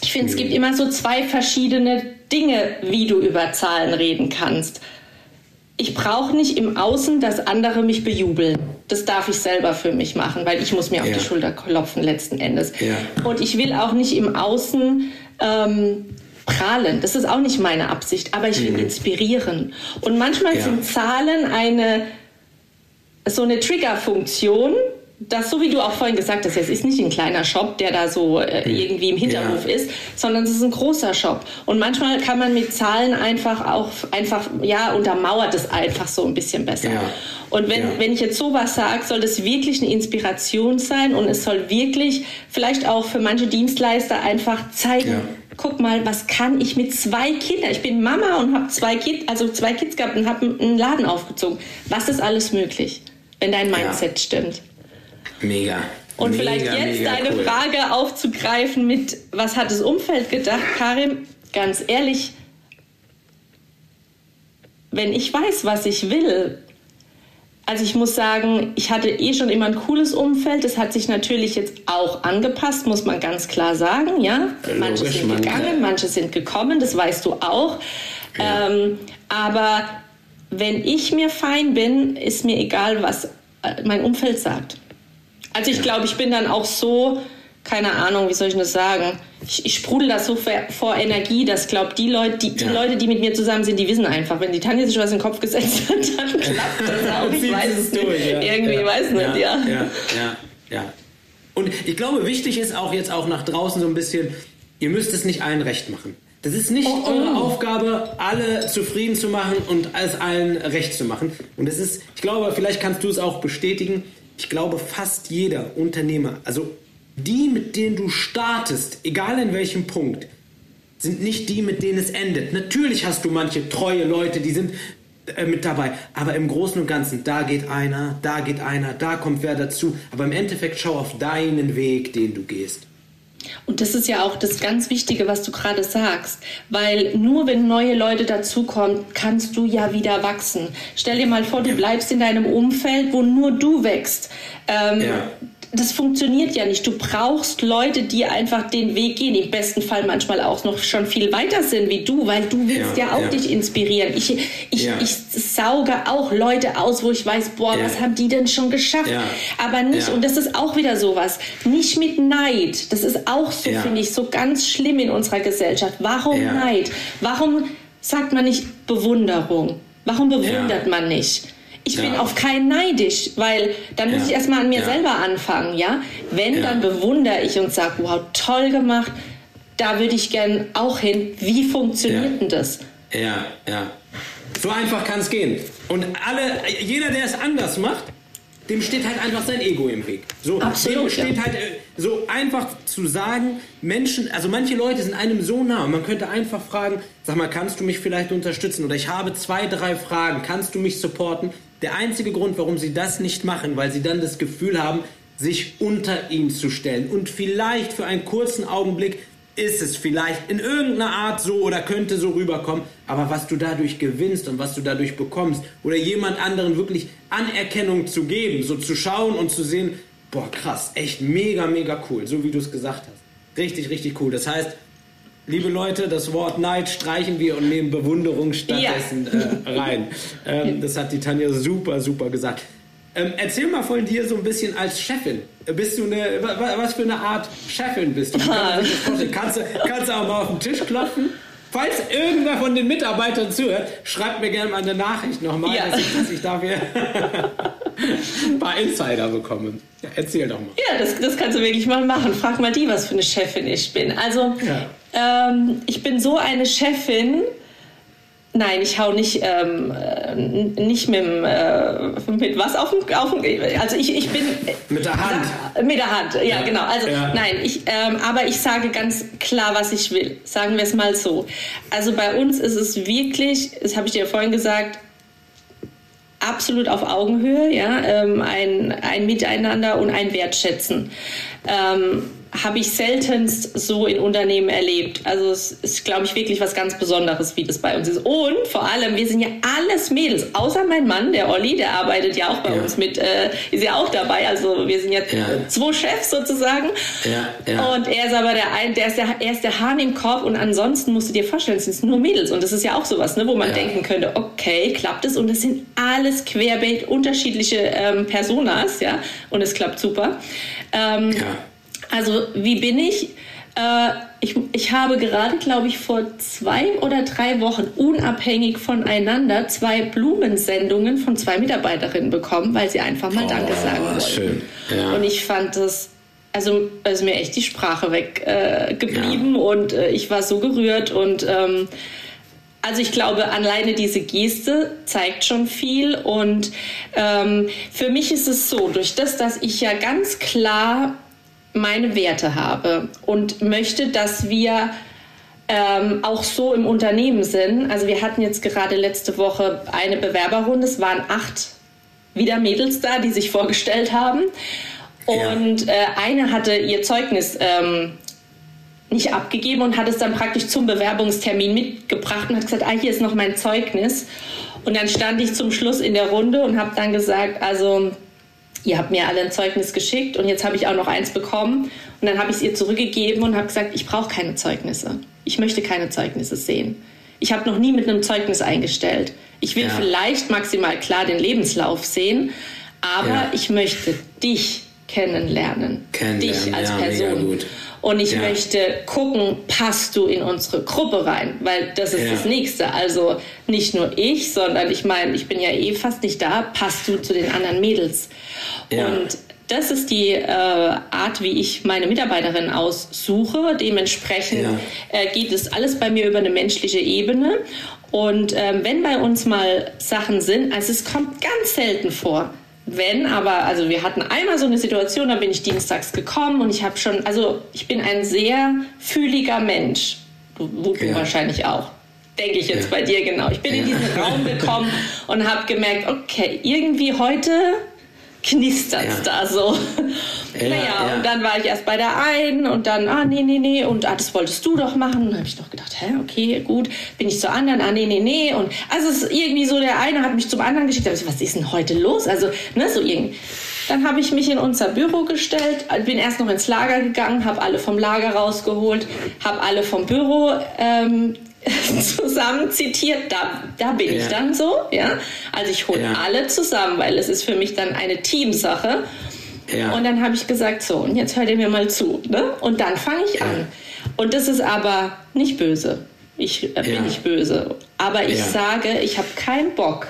Ich finde, es gibt immer so zwei verschiedene Dinge, wie du über Zahlen reden kannst ich brauche nicht im Außen, dass andere mich bejubeln. Das darf ich selber für mich machen, weil ich muss mir ja. auf die Schulter klopfen letzten Endes. Ja. Und ich will auch nicht im Außen ähm, prahlen. Das ist auch nicht meine Absicht, aber ich will mhm. inspirieren. Und manchmal ja. sind Zahlen eine so eine Triggerfunktion, das, so wie du auch vorhin gesagt hast, es ist nicht ein kleiner Shop, der da so äh, irgendwie im Hinterhof ja. ist, sondern es ist ein großer Shop. Und manchmal kann man mit Zahlen einfach auch einfach, ja, untermauert es einfach so ein bisschen besser. Ja. Und wenn, ja. wenn ich jetzt sowas sage, soll das wirklich eine Inspiration sein und es soll wirklich vielleicht auch für manche Dienstleister einfach zeigen, guck mal, was kann ich mit zwei Kindern? Ich bin Mama und habe zwei Kids, also zwei Kids gehabt und habe einen Laden aufgezogen. Was ist alles möglich, wenn dein Mindset stimmt? Mega. Und mega, vielleicht jetzt deine cool. Frage aufzugreifen mit, was hat das Umfeld gedacht, Karim? Ganz ehrlich, wenn ich weiß, was ich will, also ich muss sagen, ich hatte eh schon immer ein cooles Umfeld. Das hat sich natürlich jetzt auch angepasst, muss man ganz klar sagen. Ja, manche sind gegangen, manche sind gekommen. Das weißt du auch. Ja. Ähm, aber wenn ich mir fein bin, ist mir egal, was äh, mein Umfeld sagt. Also ich glaube, ich bin dann auch so, keine Ahnung, wie soll ich das sagen? Ich, ich sprudel das so vor Energie, dass glaube die Leute, die, die ja. Leute, die mit mir zusammen sind, die wissen einfach, wenn die Tanja sich was in den Kopf gesetzt hat, dann klappt das auch. Ich weiß es nicht. Durch, ja. Irgendwie ja. weiß nicht, ja. Ja, ja, ja. Und ich glaube, wichtig ist auch jetzt auch nach draußen so ein bisschen, ihr müsst es nicht allen recht machen. Das ist nicht oh, oh. eure Aufgabe, alle zufrieden zu machen und es allen recht zu machen. Und es ist, ich glaube, vielleicht kannst du es auch bestätigen, ich glaube, fast jeder Unternehmer, also die, mit denen du startest, egal in welchem Punkt, sind nicht die, mit denen es endet. Natürlich hast du manche treue Leute, die sind äh, mit dabei, aber im Großen und Ganzen, da geht einer, da geht einer, da kommt wer dazu. Aber im Endeffekt schau auf deinen Weg, den du gehst. Und das ist ja auch das ganz Wichtige, was du gerade sagst, weil nur wenn neue Leute dazukommen, kannst du ja wieder wachsen. Stell dir mal vor, du bleibst in deinem Umfeld, wo nur du wächst. Ähm, ja das funktioniert ja nicht. Du brauchst Leute, die einfach den Weg gehen, im besten Fall manchmal auch noch schon viel weiter sind wie du, weil du willst ja, ja auch ja. dich inspirieren. Ich, ich, ja. ich sauge auch Leute aus, wo ich weiß, boah, was haben die denn schon geschafft? Aber nicht, und das ist auch wieder sowas, nicht mit Neid. Das ist auch so, finde ich, so ganz schlimm in unserer Gesellschaft. Warum Neid? Warum sagt man nicht Bewunderung? Warum bewundert man nicht? Ich ja. bin auf keinen neidisch, weil dann muss ja. ich erstmal an mir ja. selber anfangen, ja. Wenn, dann bewundere ich und sage, wow, toll gemacht, da würde ich gern auch hin. Wie funktioniert denn das? Ja, ja. So einfach kann es gehen. Und alle, jeder, der es anders macht, dem steht halt einfach sein Ego im Weg. So, Absolut, dem steht ja. halt äh, so einfach zu sagen, Menschen, also manche Leute sind einem so nah. Man könnte einfach fragen, sag mal, kannst du mich vielleicht unterstützen? Oder ich habe zwei, drei Fragen, kannst du mich supporten? Der einzige Grund, warum sie das nicht machen, weil sie dann das Gefühl haben, sich unter ihn zu stellen und vielleicht für einen kurzen Augenblick ist es vielleicht in irgendeiner Art so oder könnte so rüberkommen, aber was du dadurch gewinnst und was du dadurch bekommst oder jemand anderen wirklich Anerkennung zu geben, so zu schauen und zu sehen, boah krass, echt mega, mega cool, so wie du es gesagt hast. Richtig, richtig cool. Das heißt, liebe Leute, das Wort Neid streichen wir und nehmen Bewunderung stattdessen ja. äh, rein. Ähm, das hat die Tanja super, super gesagt. Ähm, erzähl mal von dir so ein bisschen als Chefin. Bist du eine, was für eine Art Chefin bist du? kannst, du kannst du auch mal auf den Tisch klopfen? Falls irgendwer von den Mitarbeitern zuhört, schreibt mir gerne mal eine Nachricht nochmal, ja. dass, ich, dass ich dafür ein paar Insider bekomme. Ja, erzähl doch mal. Ja, das, das kannst du wirklich mal machen. Frag mal die, was für eine Chefin ich bin. Also, ja. Ähm, ich bin so eine Chefin, Nein, ich hau nicht, ähm, äh, nicht mit, äh, mit was auf dem, auf dem, also ich, ich bin... Mit der Hand. Mit der Hand, ja, ja. genau. Also ja. nein, ich, ähm, aber ich sage ganz klar, was ich will. Sagen wir es mal so. Also bei uns ist es wirklich, das habe ich dir vorhin gesagt, absolut auf Augenhöhe, ja, ähm, ein, ein Miteinander und ein Wertschätzen. Ähm, habe ich seltenst so in Unternehmen erlebt. Also es ist, glaube ich, wirklich was ganz Besonderes, wie das bei uns ist. Und vor allem, wir sind ja alles Mädels, außer mein Mann, der Olli, der arbeitet ja auch bei ja. uns mit, äh, ist ja auch dabei. Also wir sind jetzt ja. zwei Chefs sozusagen. Ja, ja. Und er ist aber der ein, der ist der, er ist der Hahn im Korb und ansonsten musst du dir vorstellen, es sind nur Mädels. Und das ist ja auch sowas, ne, wo man denken könnte, okay, klappt es? Und das sind alles querbeet unterschiedliche ähm, Personas, ja, und es klappt super. Ähm, ja. Also wie bin ich? Äh, ich, ich habe gerade, glaube ich, vor zwei oder drei Wochen unabhängig voneinander zwei Blumensendungen von zwei Mitarbeiterinnen bekommen, weil sie einfach mal oh, Danke sagen wollten. Schön. Ja. Und ich fand das, also ist mir echt die Sprache weggeblieben äh, ja. und äh, ich war so gerührt und ähm, also ich glaube, alleine diese Geste zeigt schon viel. Und ähm, für mich ist es so, durch das, dass ich ja ganz klar meine Werte habe und möchte, dass wir ähm, auch so im Unternehmen sind. Also wir hatten jetzt gerade letzte Woche eine Bewerberrunde. Es waren acht wieder Mädels da, die sich vorgestellt haben. Und ja. äh, eine hatte ihr Zeugnis ähm, nicht abgegeben und hat es dann praktisch zum Bewerbungstermin mitgebracht und hat gesagt, ah, hier ist noch mein Zeugnis. Und dann stand ich zum Schluss in der Runde und habe dann gesagt, also ihr habt mir alle ein Zeugnis geschickt und jetzt habe ich auch noch eins bekommen. Und dann habe ich es ihr zurückgegeben und habe gesagt, ich brauche keine Zeugnisse. Ich möchte keine Zeugnisse sehen. Ich habe noch nie mit einem Zeugnis eingestellt. Ich will ja. vielleicht maximal klar den Lebenslauf sehen, aber ja. ich möchte dich kennenlernen. kennenlernen. Dich als ja, Person. Und ich ja. möchte gucken, passt du in unsere Gruppe rein? Weil das ist ja. das Nächste. Also nicht nur ich, sondern ich meine, ich bin ja eh fast nicht da, passt du zu den anderen Mädels? Ja. Und das ist die äh, Art, wie ich meine Mitarbeiterin aussuche. Dementsprechend ja. äh, geht es alles bei mir über eine menschliche Ebene. Und ähm, wenn bei uns mal Sachen sind, also es kommt ganz selten vor, wenn aber, also wir hatten einmal so eine Situation, da bin ich dienstags gekommen und ich habe schon, also ich bin ein sehr fühliger Mensch. Du, du ja. wahrscheinlich auch. Denke ich jetzt ja. bei dir genau. Ich bin ja. in diesen Raum gekommen und habe gemerkt, okay, irgendwie heute knistert ja. da so. Ja, naja, ja. und dann war ich erst bei der einen und dann, ah, nee, nee, nee, und ah, das wolltest du doch machen. Und dann habe ich doch gedacht, hä, okay, gut, bin ich zur anderen, ah, nee, nee, nee. Und also es ist irgendwie so, der eine hat mich zum anderen geschickt. Ich, was ist denn heute los? Also, ne, so irgendwie. Dann habe ich mich in unser Büro gestellt, bin erst noch ins Lager gegangen, habe alle vom Lager rausgeholt, habe alle vom Büro ähm, zusammen zitiert, da, da bin ja. ich dann so, ja. Also ich hole ja. alle zusammen, weil es ist für mich dann eine Teamsache. Ja. Und dann habe ich gesagt, so, und jetzt hört ihr mir mal zu. Ne? Und dann fange ich an. Und das ist aber nicht böse. Ich äh, bin nicht böse. Aber ich sage, ich habe keinen Bock,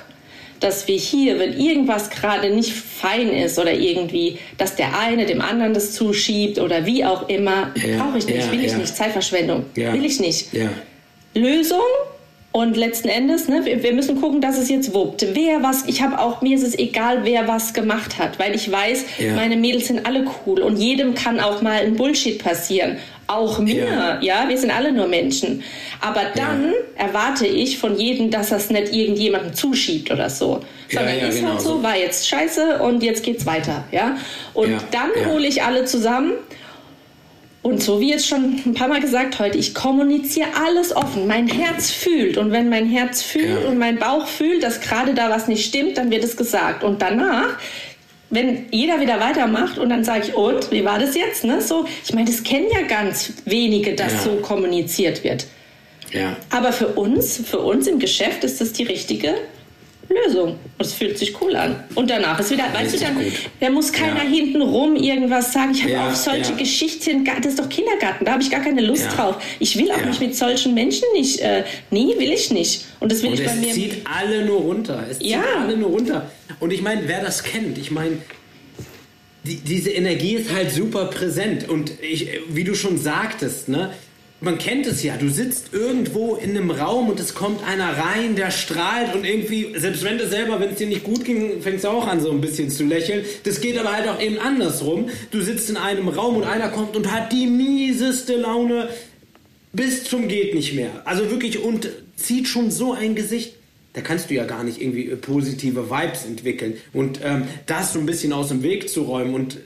dass wir hier, wenn irgendwas gerade nicht fein ist oder irgendwie, dass der eine dem anderen das zuschiebt oder wie auch immer, brauche ich nicht, will ich nicht. Zeitverschwendung, will ich nicht. Lösung und letzten Endes, ne, wir, wir, müssen gucken, dass es jetzt wuppt. Wer was, ich habe auch, mir ist es egal, wer was gemacht hat, weil ich weiß, ja. meine Mädels sind alle cool und jedem kann auch mal ein Bullshit passieren. auch mir, ja. ja, wir sind alle nur Menschen. Aber dann ja. erwarte ich von jedem, dass das nicht irgendjemandem zuschiebt oder so. Sondern ist genau halt so, war jetzt scheiße und jetzt geht's weiter, ja. Und dann hole ich alle zusammen und so wie jetzt schon ein paar Mal gesagt heute, ich kommuniziere alles offen. Mein Herz fühlt. Und wenn mein Herz fühlt ja. und mein Bauch fühlt, dass gerade da was nicht stimmt, dann wird es gesagt. Und danach, wenn jeder wieder weitermacht und dann sage ich, und, wie war das jetzt? Ne? So, ich meine, das kennen ja ganz wenige, dass ja. so kommuniziert wird. Ja. Aber für uns, für uns im Geschäft ist das die richtige Lösung. Und es fühlt sich cool an. Und danach ist wieder, weißt du, dann, da muss keiner ja. hinten rum irgendwas sagen. Ich habe ja, auf solche ja. Geschichten, das ist doch Kindergarten, da habe ich gar keine Lust drauf. Ich will auch nicht mit solchen Menschen nicht, äh, nee, will ich nicht. Und das will Und ich bei mir. Es zieht alle nur runter. Es zieht alle nur runter. Und ich meine, wer das kennt, ich meine, die, diese Energie ist halt super präsent. Und ich, wie du schon sagtest, ne, man kennt es ja, du sitzt irgendwo in einem Raum und es kommt einer rein, der strahlt und irgendwie, selbst wenn du selber, wenn es dir nicht gut ging, fängst du auch an so ein bisschen zu lächeln. Das geht aber halt auch eben andersrum. Du sitzt in einem Raum und einer kommt und hat die mieseste Laune bis zum geht nicht mehr. Also wirklich und zieht schon so ein Gesicht. Da kannst du ja gar nicht irgendwie positive Vibes entwickeln. Und ähm, das so ein bisschen aus dem Weg zu räumen und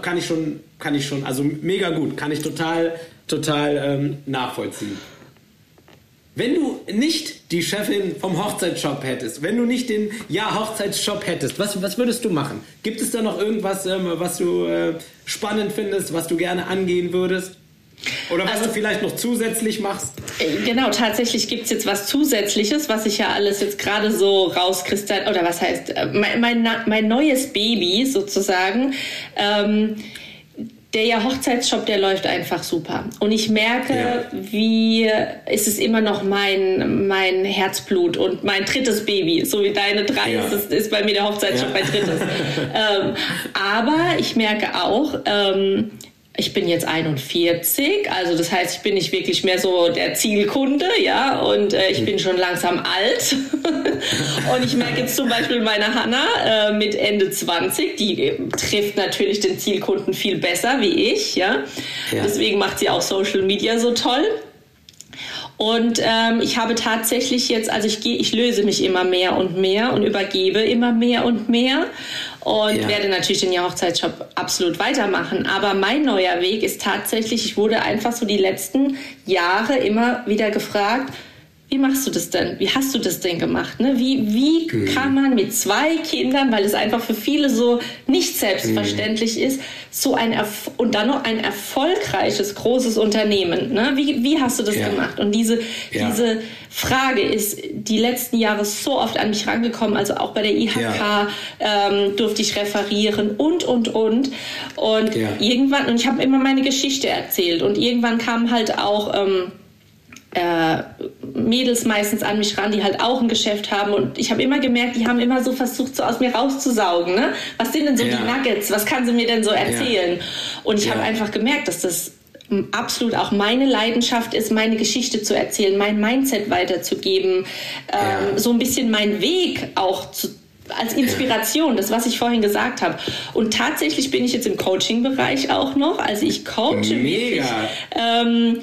kann ich schon, kann ich schon, also mega gut, kann ich total total ähm, nachvollziehen. Wenn du nicht die Chefin vom Hochzeitsshop hättest, wenn du nicht den Ja Hochzeitsshop hättest, was, was würdest du machen? Gibt es da noch irgendwas, ähm, was du äh, spannend findest, was du gerne angehen würdest? Oder was also, du vielleicht noch zusätzlich machst? Äh, genau, tatsächlich gibt es jetzt was Zusätzliches, was ich ja alles jetzt gerade so rauskristall oder was heißt, äh, mein, mein, mein neues Baby sozusagen. Ähm, der ja Hochzeitsshop, der läuft einfach super. Und ich merke, ja. wie ist es immer noch mein, mein Herzblut und mein drittes Baby. So wie deine drei ja. ist, ist bei mir der Hochzeitsshop ja. mein drittes. ähm, aber ich merke auch, ähm, ich bin jetzt 41, also das heißt, ich bin nicht wirklich mehr so der Zielkunde, ja, und äh, ich bin schon langsam alt. und ich merke jetzt zum Beispiel meine Hanna äh, mit Ende 20, die äh, trifft natürlich den Zielkunden viel besser wie ich, ja. ja. Deswegen macht sie auch Social Media so toll. Und ähm, ich habe tatsächlich jetzt, also ich gehe, ich löse mich immer mehr und mehr und übergebe immer mehr und mehr und ja. werde natürlich den Hochzeitsshop absolut weitermachen. Aber mein neuer Weg ist tatsächlich, ich wurde einfach so die letzten Jahre immer wieder gefragt, wie machst du das denn? Wie hast du das denn gemacht? Ne? Wie, wie mhm. kann man mit zwei Kindern, weil es einfach für viele so nicht selbstverständlich mhm. ist, so ein Erf und dann noch ein erfolgreiches großes Unternehmen. Ne? Wie, wie hast du das ja. gemacht? Und diese, ja. diese Frage ist die letzten Jahre so oft an mich rangekommen. Also auch bei der IHK ja. ähm, durfte ich referieren und und und und irgendwann und ich habe immer meine Geschichte erzählt und irgendwann kam halt auch ähm, äh, Mädels meistens an mich ran, die halt auch ein Geschäft haben. Und ich habe immer gemerkt, die haben immer so versucht, so aus mir rauszusaugen. Ne? Was sind denn so ja. die Nuggets? Was kann sie mir denn so erzählen? Ja. Und ich ja. habe einfach gemerkt, dass das absolut auch meine Leidenschaft ist, meine Geschichte zu erzählen, mein Mindset weiterzugeben, ähm, so ein bisschen mein Weg auch zu als Inspiration, das, was ich vorhin gesagt habe. Und tatsächlich bin ich jetzt im Coaching-Bereich auch noch. Also ich coache Mega. Wirklich, ähm,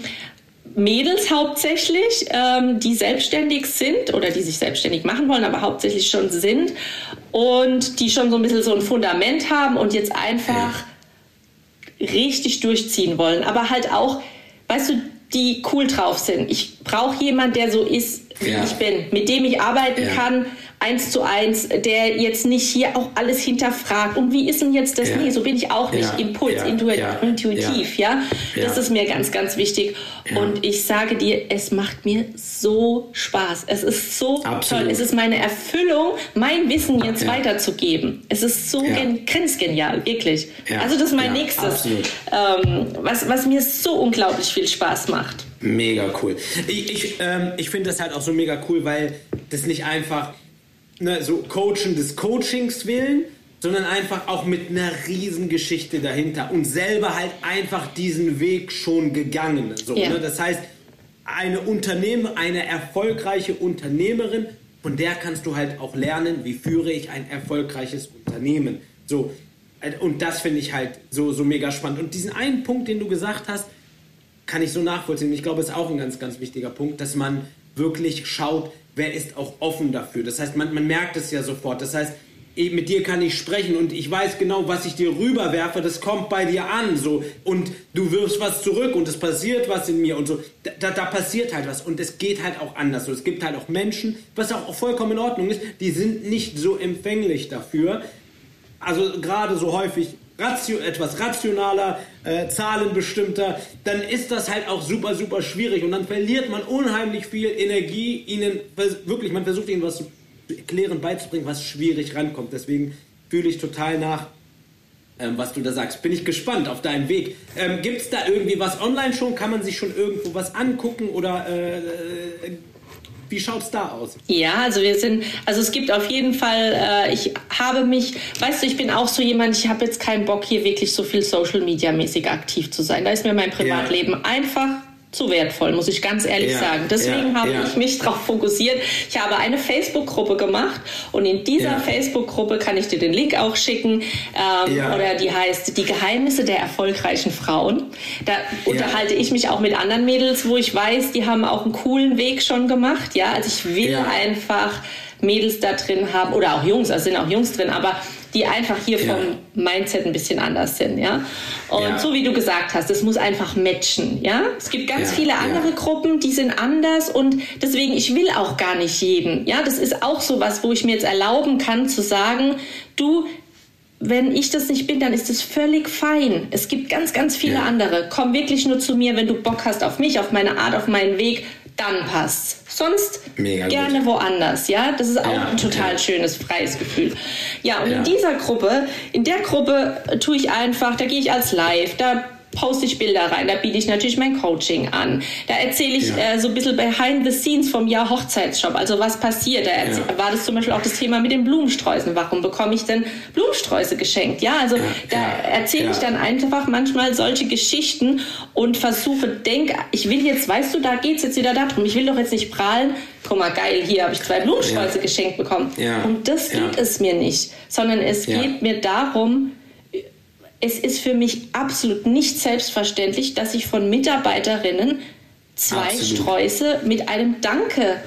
Mädels hauptsächlich, ähm, die selbstständig sind oder die sich selbstständig machen wollen, aber hauptsächlich schon sind und die schon so ein bisschen so ein Fundament haben und jetzt einfach ja. richtig durchziehen wollen. Aber halt auch, weißt du, die cool drauf sind. Ich brauche jemanden, der so ist, ja. ich bin, mit dem ich arbeiten ja. kann, eins zu eins, der jetzt nicht hier auch alles hinterfragt. Und wie ist denn jetzt das? Ja. Nee, so bin ich auch nicht. Impuls, intuitiv, ja. Das ist mir ganz, ganz wichtig. Und ich sage dir, es macht mir so Spaß. Es ist so Absolut. toll. Es ist meine Erfüllung, mein Wissen jetzt weiterzugeben. Es ist so gen grenzgenial, wirklich. Also das ist mein nächstes, ähm, was, was mir so unglaublich viel Spaß macht. Mega cool. Ich, ich, ähm, ich finde das halt auch so mega cool, weil das nicht einfach ne, so Coachen des Coachings willen, sondern einfach auch mit einer Riesengeschichte dahinter und selber halt einfach diesen Weg schon gegangen. So, ja. ne? Das heißt, eine Unternehmen, eine erfolgreiche Unternehmerin, von der kannst du halt auch lernen, wie führe ich ein erfolgreiches Unternehmen. So, und das finde ich halt so, so mega spannend. Und diesen einen Punkt, den du gesagt hast, kann ich so nachvollziehen. Ich glaube, es ist auch ein ganz, ganz wichtiger Punkt, dass man wirklich schaut, wer ist auch offen dafür. Das heißt, man, man merkt es ja sofort. Das heißt, mit dir kann ich sprechen und ich weiß genau, was ich dir rüberwerfe, das kommt bei dir an, so und du wirfst was zurück und es passiert was in mir und so. Da, da passiert halt was und es geht halt auch anders. So, es gibt halt auch Menschen, was auch vollkommen in Ordnung ist, die sind nicht so empfänglich dafür. Also gerade so häufig ratio, etwas rationaler, äh, zahlenbestimmter, dann ist das halt auch super, super schwierig und dann verliert man unheimlich viel Energie, ihnen wirklich, man versucht ihnen was zu erklären, beizubringen, was schwierig rankommt. Deswegen fühle ich total nach, ähm, was du da sagst. Bin ich gespannt auf deinen Weg. Ähm, Gibt es da irgendwie was online schon? Kann man sich schon irgendwo was angucken oder äh, äh wie schaut es da aus? Ja, also wir sind, also es gibt auf jeden Fall, äh, ich habe mich, weißt du, ich bin auch so jemand, ich habe jetzt keinen Bock hier wirklich so viel Social Media mäßig aktiv zu sein. Da ist mir mein Privatleben ja. einfach zu wertvoll, muss ich ganz ehrlich ja, sagen. Deswegen ja, habe ja. ich mich darauf fokussiert. Ich habe eine Facebook-Gruppe gemacht und in dieser Facebook-Gruppe kann ich dir den Link auch schicken. Ähm, oder die heißt Die Geheimnisse der erfolgreichen Frauen. Da unterhalte ich mich auch mit anderen Mädels, wo ich weiß, die haben auch einen coolen Weg schon gemacht. Ja, also ich will einfach Mädels da drin haben oder auch Jungs, also sind auch Jungs drin, aber die einfach hier ja. vom Mindset ein bisschen anders sind, ja. Und ja. so wie du gesagt hast, es muss einfach matchen, ja. Es gibt ganz ja. viele andere Gruppen, die sind anders und deswegen, ich will auch gar nicht jeden, ja. Das ist auch so was, wo ich mir jetzt erlauben kann zu sagen, du, wenn ich das nicht bin, dann ist es völlig fein. Es gibt ganz, ganz viele andere. Komm wirklich nur zu mir, wenn du Bock hast auf mich, auf meine Art, auf meinen Weg dann passt. Sonst Mega gerne gut. woanders, ja. Das ist auch ja, ein total ja. schönes, freies Gefühl. Ja, und ja. in dieser Gruppe, in der Gruppe tue ich einfach, da gehe ich als Live, da poste ich Bilder rein, da biete ich natürlich mein Coaching an. Da erzähle ich ja. äh, so ein bisschen behind the scenes vom Jahr Hochzeitsshop, also was passiert. Da ja. war das zum Beispiel auch das Thema mit den Blumensträußen. Warum bekomme ich denn Blumensträuße geschenkt? Ja, also ja. da erzähle ich dann einfach manchmal solche Geschichten und versuche, denk, ich will jetzt, weißt du, da geht es jetzt wieder darum, ich will doch jetzt nicht prahlen, guck mal, geil, hier habe ich zwei Blumensträuße geschenkt bekommen. Und das geht es mir nicht, sondern es geht mir darum, es ist für mich absolut nicht selbstverständlich, dass ich von Mitarbeiterinnen zwei absolut. Sträuße mit einem Danke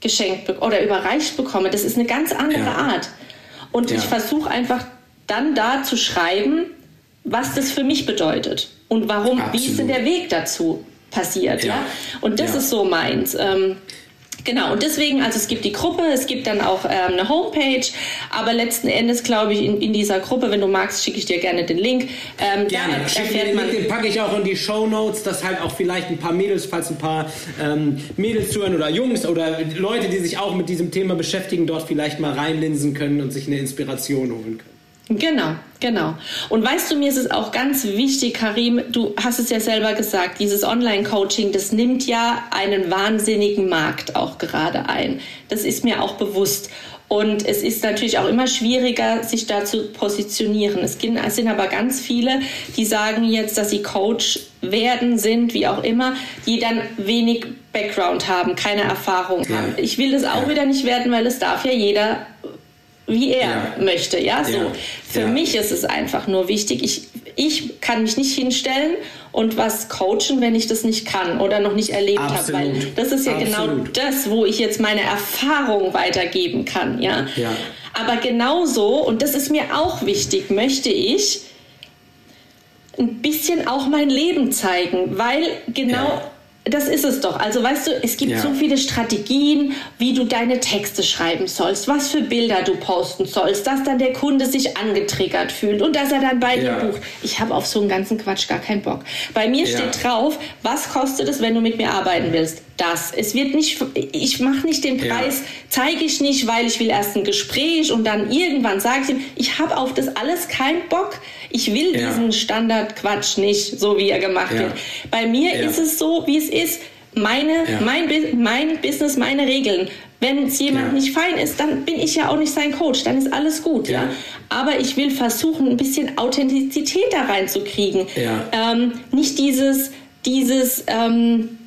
geschenkt oder überreicht bekomme. Das ist eine ganz andere ja. Art. Und ja. ich versuche einfach dann da zu schreiben, was das für mich bedeutet und warum, absolut. wie ist denn der Weg dazu passiert. Ja. ja? Und das ist so meins. Ähm, Genau, und deswegen, also es gibt die Gruppe, es gibt dann auch ähm, eine Homepage, aber letzten Endes glaube ich, in, in, dieser Gruppe, wenn du magst, schicke ich dir gerne den Link. Ähm, gerne, da erfährt man, den packe ich auch in die Show Notes, dass halt auch vielleicht ein paar Mädels, falls ein paar ähm, Mädels zuhören oder Jungs oder Leute, die sich auch mit diesem Thema beschäftigen, dort vielleicht mal reinlinsen können und sich eine Inspiration holen können. Genau, genau. Und weißt du, mir ist es auch ganz wichtig, Karim, du hast es ja selber gesagt, dieses Online-Coaching, das nimmt ja einen wahnsinnigen Markt auch gerade ein. Das ist mir auch bewusst. Und es ist natürlich auch immer schwieriger, sich da zu positionieren. Es sind aber ganz viele, die sagen jetzt, dass sie Coach werden, sind, wie auch immer, die dann wenig Background haben, keine Erfahrung ja. haben. Ich will das auch ja. wieder nicht werden, weil es darf ja jeder wie er ja. möchte. Ja, so. Ja. Für ja. mich ist es einfach nur wichtig. Ich, ich kann mich nicht hinstellen und was coachen, wenn ich das nicht kann oder noch nicht erlebt habe. Weil das ist ja genau Absolut. genau das, wo ich jetzt meine Erfahrung weitergeben kann. Ja? ja. Aber genauso, und das ist mir auch wichtig, möchte ich ein bisschen auch mein Leben zeigen, weil genau das ist es doch. Also weißt du, es gibt ja. so viele Strategien, wie du deine Texte schreiben sollst, was für Bilder du posten sollst, dass dann der Kunde sich angetriggert fühlt und dass er dann bei ja. dir bucht. Ich habe auf so einen ganzen Quatsch gar keinen Bock. Bei mir ja. steht drauf, was kostet es, wenn du mit mir arbeiten willst? Das. Es wird nicht, ich mache nicht den Preis, zeige ich nicht, weil ich will erst ein Gespräch und dann irgendwann sage ich ihm, ich habe auf das alles keinen Bock. Ich will diesen Standardquatsch nicht, so wie er gemacht wird. Bei mir ist es so, wie es ist meine, ja. mein, mein Business, meine Regeln. Wenn es jemand ja. nicht fein ist, dann bin ich ja auch nicht sein Coach, dann ist alles gut, ja. ja? Aber ich will versuchen, ein bisschen Authentizität da reinzukriegen. Ähm, nicht dieses, dieses ähm,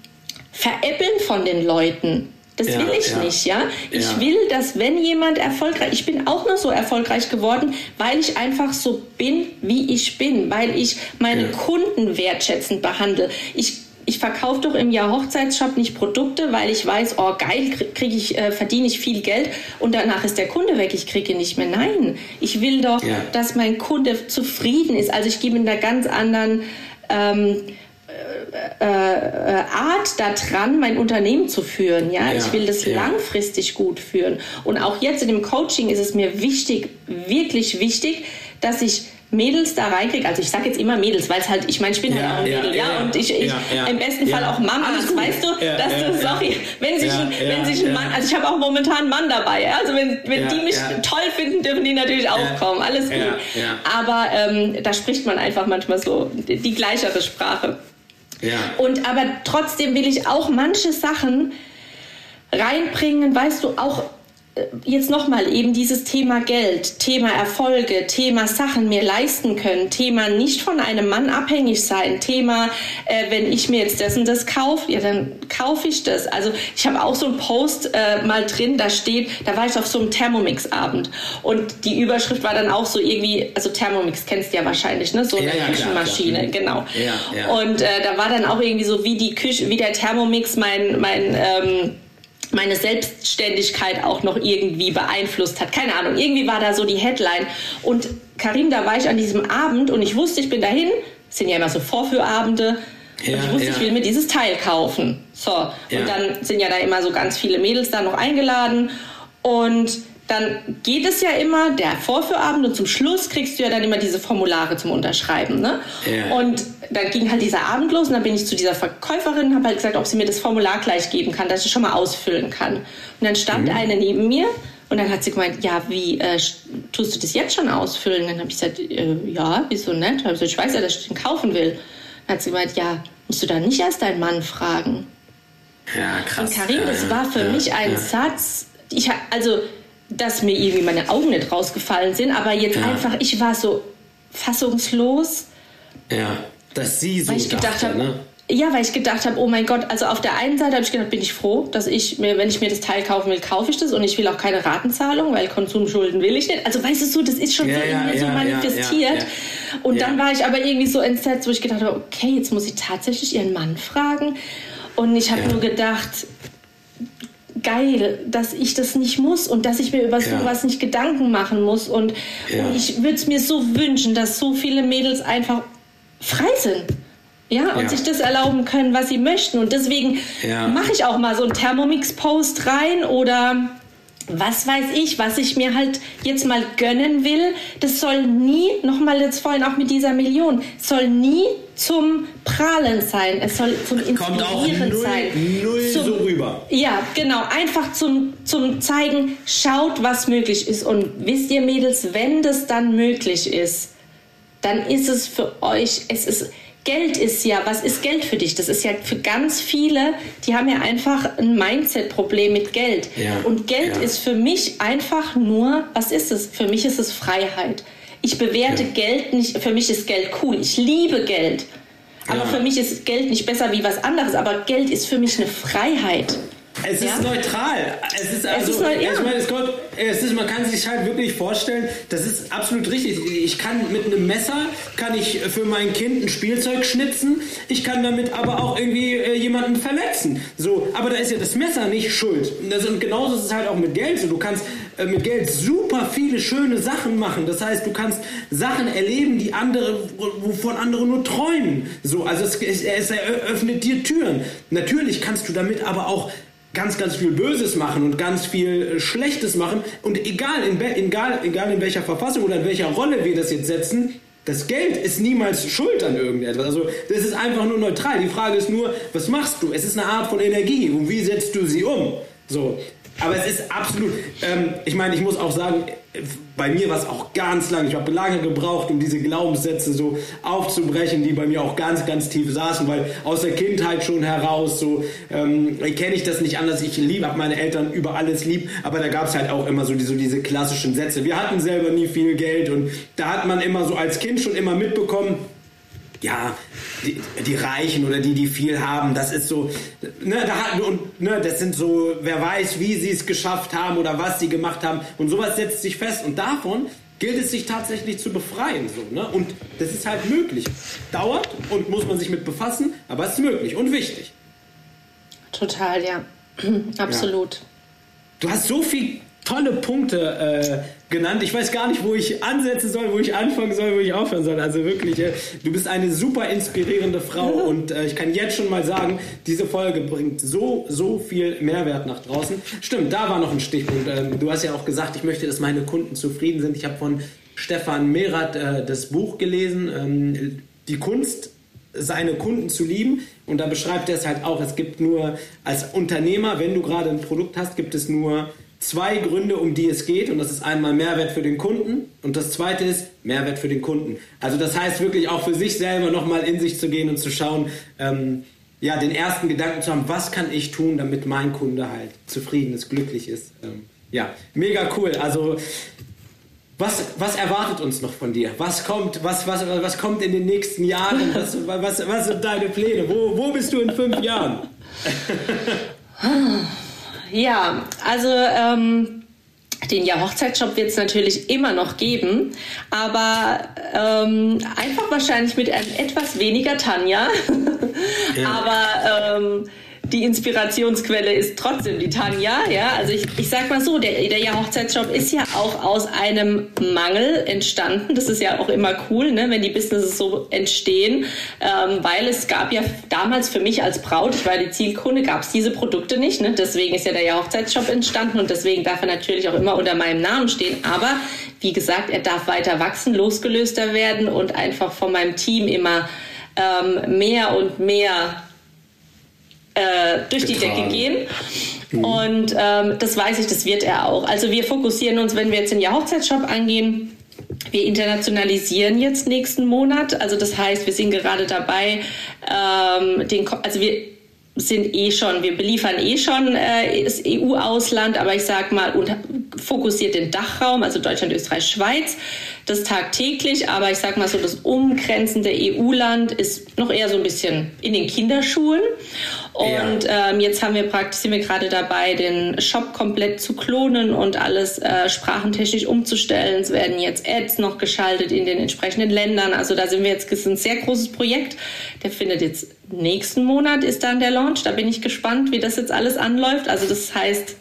Veräppeln von den Leuten. Das ja, will ich ja. nicht, ja. Ich ja. will, dass wenn jemand erfolgreich, ich bin auch nur so erfolgreich geworden, weil ich einfach so bin, wie ich bin, weil ich meine Kunden wertschätzend behandle. Ich ich verkaufe doch im Jahr Hochzeitsshop nicht Produkte, weil ich weiß, oh geil, kriege ich, äh, verdiene ich viel Geld und danach ist der Kunde weg, ich kriege nicht mehr. Nein, ich will doch, ja. dass mein Kunde zufrieden ist. Also ich gebe in einer ganz anderen ähm, äh, äh, Art daran, mein Unternehmen zu führen. Ja, ja ich will das ja. langfristig gut führen. Und auch jetzt in dem Coaching ist es mir wichtig, wirklich wichtig, dass ich Mädels da reinkriege, also ich sage jetzt immer Mädels, weil es halt, ich meine, ich bin ja, halt auch ein Mädel, ja, ja, und ich, ich im besten Fall auch Mama, weißt du, dass du, sorry, wenn sich, wenn sich ein Mann, also ich habe auch momentan einen Mann dabei, also wenn, wenn die mich toll finden, dürfen die natürlich auch kommen, alles gut, aber ähm, da spricht man einfach manchmal so die, die gleichere Sprache. Ja. Und aber trotzdem will ich auch manche Sachen reinbringen, weißt du, auch jetzt nochmal eben dieses Thema Geld, Thema Erfolge, Thema Sachen mir leisten können, Thema nicht von einem Mann abhängig sein, Thema, äh, wenn ich mir jetzt das und das kaufe, ja, dann kaufe ich das. Also ich habe auch so einen Post äh, mal drin, da steht, da war ich auf so einem Thermomix-Abend und die Überschrift war dann auch so irgendwie, also Thermomix kennst du ja wahrscheinlich, ne? So eine ja, Küchenmaschine, klar, genau. Ja, und äh, da war dann auch irgendwie so, wie die Küche, wie der Thermomix mein, mein ähm, meine Selbstständigkeit auch noch irgendwie beeinflusst hat. Keine Ahnung, irgendwie war da so die Headline. Und Karim, da war ich an diesem Abend und ich wusste, ich bin dahin. Das sind ja immer so Vorführabende. Ja, und ich wusste, ja. ich will mir dieses Teil kaufen. So, und ja. dann sind ja da immer so ganz viele Mädels da noch eingeladen. Und dann geht es ja immer der Vorführabend und zum Schluss kriegst du ja dann immer diese Formulare zum Unterschreiben. Ne? Ja. Und dann ging halt dieser Abend los und dann bin ich zu dieser Verkäuferin und habe halt gesagt, ob sie mir das Formular gleich geben kann, dass ich schon mal ausfüllen kann. Und dann stand mhm. eine neben mir und dann hat sie gemeint, ja, wie äh, tust du das jetzt schon ausfüllen? Dann habe ich gesagt, äh, ja, wieso nicht? Also ich weiß ja, dass ich den kaufen will. Dann hat sie gemeint, ja, musst du da nicht erst deinen Mann fragen? Ja, krass. Und Karin, das war für ja, mich ein ja. Satz, ich, also dass mir irgendwie meine Augen nicht rausgefallen sind, aber jetzt ja. einfach, ich war so fassungslos. Ja, dass sie so weil ich gedacht habe, ne? Ja, weil ich gedacht habe, oh mein Gott, also auf der einen Seite habe ich gedacht, bin ich froh, dass ich mir, wenn ich mir das Teil kaufen will, kaufe ich das und ich will auch keine Ratenzahlung, weil Konsumschulden will ich nicht. Also weißt du so, das ist schon ja, so in mir ja, so manifestiert. Und dann war ich aber irgendwie so entsetzt, wo ich gedacht habe, okay, jetzt muss ich tatsächlich ihren Mann fragen. Und ich habe nur gedacht, geil, dass ich das nicht muss und dass ich mir über ja. sowas nicht Gedanken machen muss. Und, ja. und ich würde es mir so wünschen, dass so viele Mädels einfach frei sind. Ja, und ja. sich das erlauben können, was sie möchten. Und deswegen mache ich auch mal so einen Thermomix-Post rein oder was weiß ich, was ich mir halt jetzt mal gönnen will, das soll nie, nochmal jetzt vorhin auch mit dieser Million, soll nie zum Prahlen sein, es soll zum Inspirieren Kommt auch null, sein. Null zum, so rüber. Ja, genau, einfach zum, zum zeigen, schaut, was möglich ist. Und wisst ihr, Mädels, wenn das dann möglich ist, dann ist es für euch, es ist, Geld ist ja, was ist Geld für dich? Das ist ja für ganz viele, die haben ja einfach ein Mindset-Problem mit Geld. Ja, und Geld ja. ist für mich einfach nur, was ist es? Für mich ist es Freiheit. Ich bewerte ja. Geld nicht, für mich ist Geld cool. Ich liebe Geld. Aber für mich ist Geld nicht besser wie was anderes. Aber Geld ist für mich eine Freiheit. Es ist neutral. Es ist also, es ist neu, ja. ich meine, es, kommt, es ist, man kann sich halt wirklich vorstellen, das ist absolut richtig. Ich kann mit einem Messer, kann ich für mein Kind ein Spielzeug schnitzen, ich kann damit aber auch irgendwie äh, jemanden verletzen. So, aber da ist ja das Messer nicht schuld. Und, das, und genauso ist es halt auch mit Geld so. Du kannst äh, mit Geld super viele schöne Sachen machen. Das heißt, du kannst Sachen erleben, die andere, wovon andere nur träumen. So, also es, es eröffnet dir Türen. Natürlich kannst du damit aber auch ganz, ganz viel Böses machen und ganz viel äh, Schlechtes machen. Und egal in, egal, egal in welcher Verfassung oder in welcher Rolle wir das jetzt setzen, das Geld ist niemals schuld an irgendetwas. Also das ist einfach nur neutral. Die Frage ist nur, was machst du? Es ist eine Art von Energie und wie setzt du sie um? So. Aber es ist absolut, ähm, ich meine, ich muss auch sagen, bei mir war es auch ganz lange, ich habe lange gebraucht, um diese Glaubenssätze so aufzubrechen, die bei mir auch ganz, ganz tief saßen, weil aus der Kindheit schon heraus so ähm, kenne ich das nicht anders. Ich liebe, habe meine Eltern über alles lieb, aber da gab es halt auch immer so, die, so diese klassischen Sätze. Wir hatten selber nie viel Geld und da hat man immer so als Kind schon immer mitbekommen, ja, die, die, Reichen oder die, die viel haben, das ist so, ne, da hat, und, ne, das sind so, wer weiß, wie sie es geschafft haben oder was sie gemacht haben und sowas setzt sich fest und davon gilt es sich tatsächlich zu befreien. So, ne? Und das ist halt möglich. Dauert und muss man sich mit befassen, aber es ist möglich und wichtig. Total, ja. Absolut. Ja. Du hast so viel tolle Punkte äh, genannt. Ich weiß gar nicht, wo ich ansetzen soll, wo ich anfangen soll, wo ich aufhören soll. Also wirklich, äh, du bist eine super inspirierende Frau und äh, ich kann jetzt schon mal sagen, diese Folge bringt so, so viel Mehrwert nach draußen. Stimmt, da war noch ein Stichpunkt. Ähm, du hast ja auch gesagt, ich möchte, dass meine Kunden zufrieden sind. Ich habe von Stefan Merath äh, das Buch gelesen, ähm, Die Kunst seine Kunden zu lieben. Und da beschreibt er es halt auch, es gibt nur als Unternehmer, wenn du gerade ein Produkt hast, gibt es nur zwei Gründe, um die es geht. Und das ist einmal Mehrwert für den Kunden und das zweite ist Mehrwert für den Kunden. Also das heißt wirklich auch für sich selber nochmal in sich zu gehen und zu schauen, ähm, ja, den ersten Gedanken zu haben, was kann ich tun, damit mein Kunde halt zufrieden ist, glücklich ist. Ähm, ja, mega cool. Also was, was erwartet uns noch von dir? Was kommt, was, was, was kommt in den nächsten Jahren? Was, was, was sind deine Pläne? Wo, wo bist du in fünf Jahren? Ja, also ähm, den ja Hochzeitsshop wird es natürlich immer noch geben, aber ähm, einfach wahrscheinlich mit etwas weniger Tanja. Ja. aber ähm, die Inspirationsquelle ist trotzdem die Tanja. Ja, also ich, ich sag mal so, der, der ja ist ja auch aus einem Mangel entstanden. Das ist ja auch immer cool, ne, wenn die Businesses so entstehen, ähm, weil es gab ja damals für mich als Braut, ich war die Zielkunde, gab es diese Produkte nicht. Ne? Deswegen ist ja der ja Hochzeitsshop entstanden und deswegen darf er natürlich auch immer unter meinem Namen stehen. Aber wie gesagt, er darf weiter wachsen, losgelöster werden und einfach von meinem Team immer ähm, mehr und mehr äh, durch Getragen. die Decke gehen. Mhm. Und ähm, das weiß ich, das wird er auch. Also wir fokussieren uns, wenn wir jetzt den Jahr Hochzeitsshop angehen, wir internationalisieren jetzt nächsten Monat. Also das heißt, wir sind gerade dabei, ähm, den, also wir sind eh schon, wir beliefern eh schon äh, das EU-Ausland, aber ich sag mal, und fokussiert den Dachraum, also Deutschland, Österreich, Schweiz, das tagtäglich, aber ich sag mal so, das umgrenzende EU-Land ist noch eher so ein bisschen in den Kinderschuhen. Und ja. ähm, jetzt haben wir praktisch, sind wir gerade dabei, den Shop komplett zu klonen und alles äh, sprachentechnisch umzustellen. Es werden jetzt Ads noch geschaltet in den entsprechenden Ländern. Also da sind wir jetzt, das ist ein sehr großes Projekt. Der findet jetzt nächsten Monat ist dann der Launch. Da bin ich gespannt, wie das jetzt alles anläuft. Also das heißt,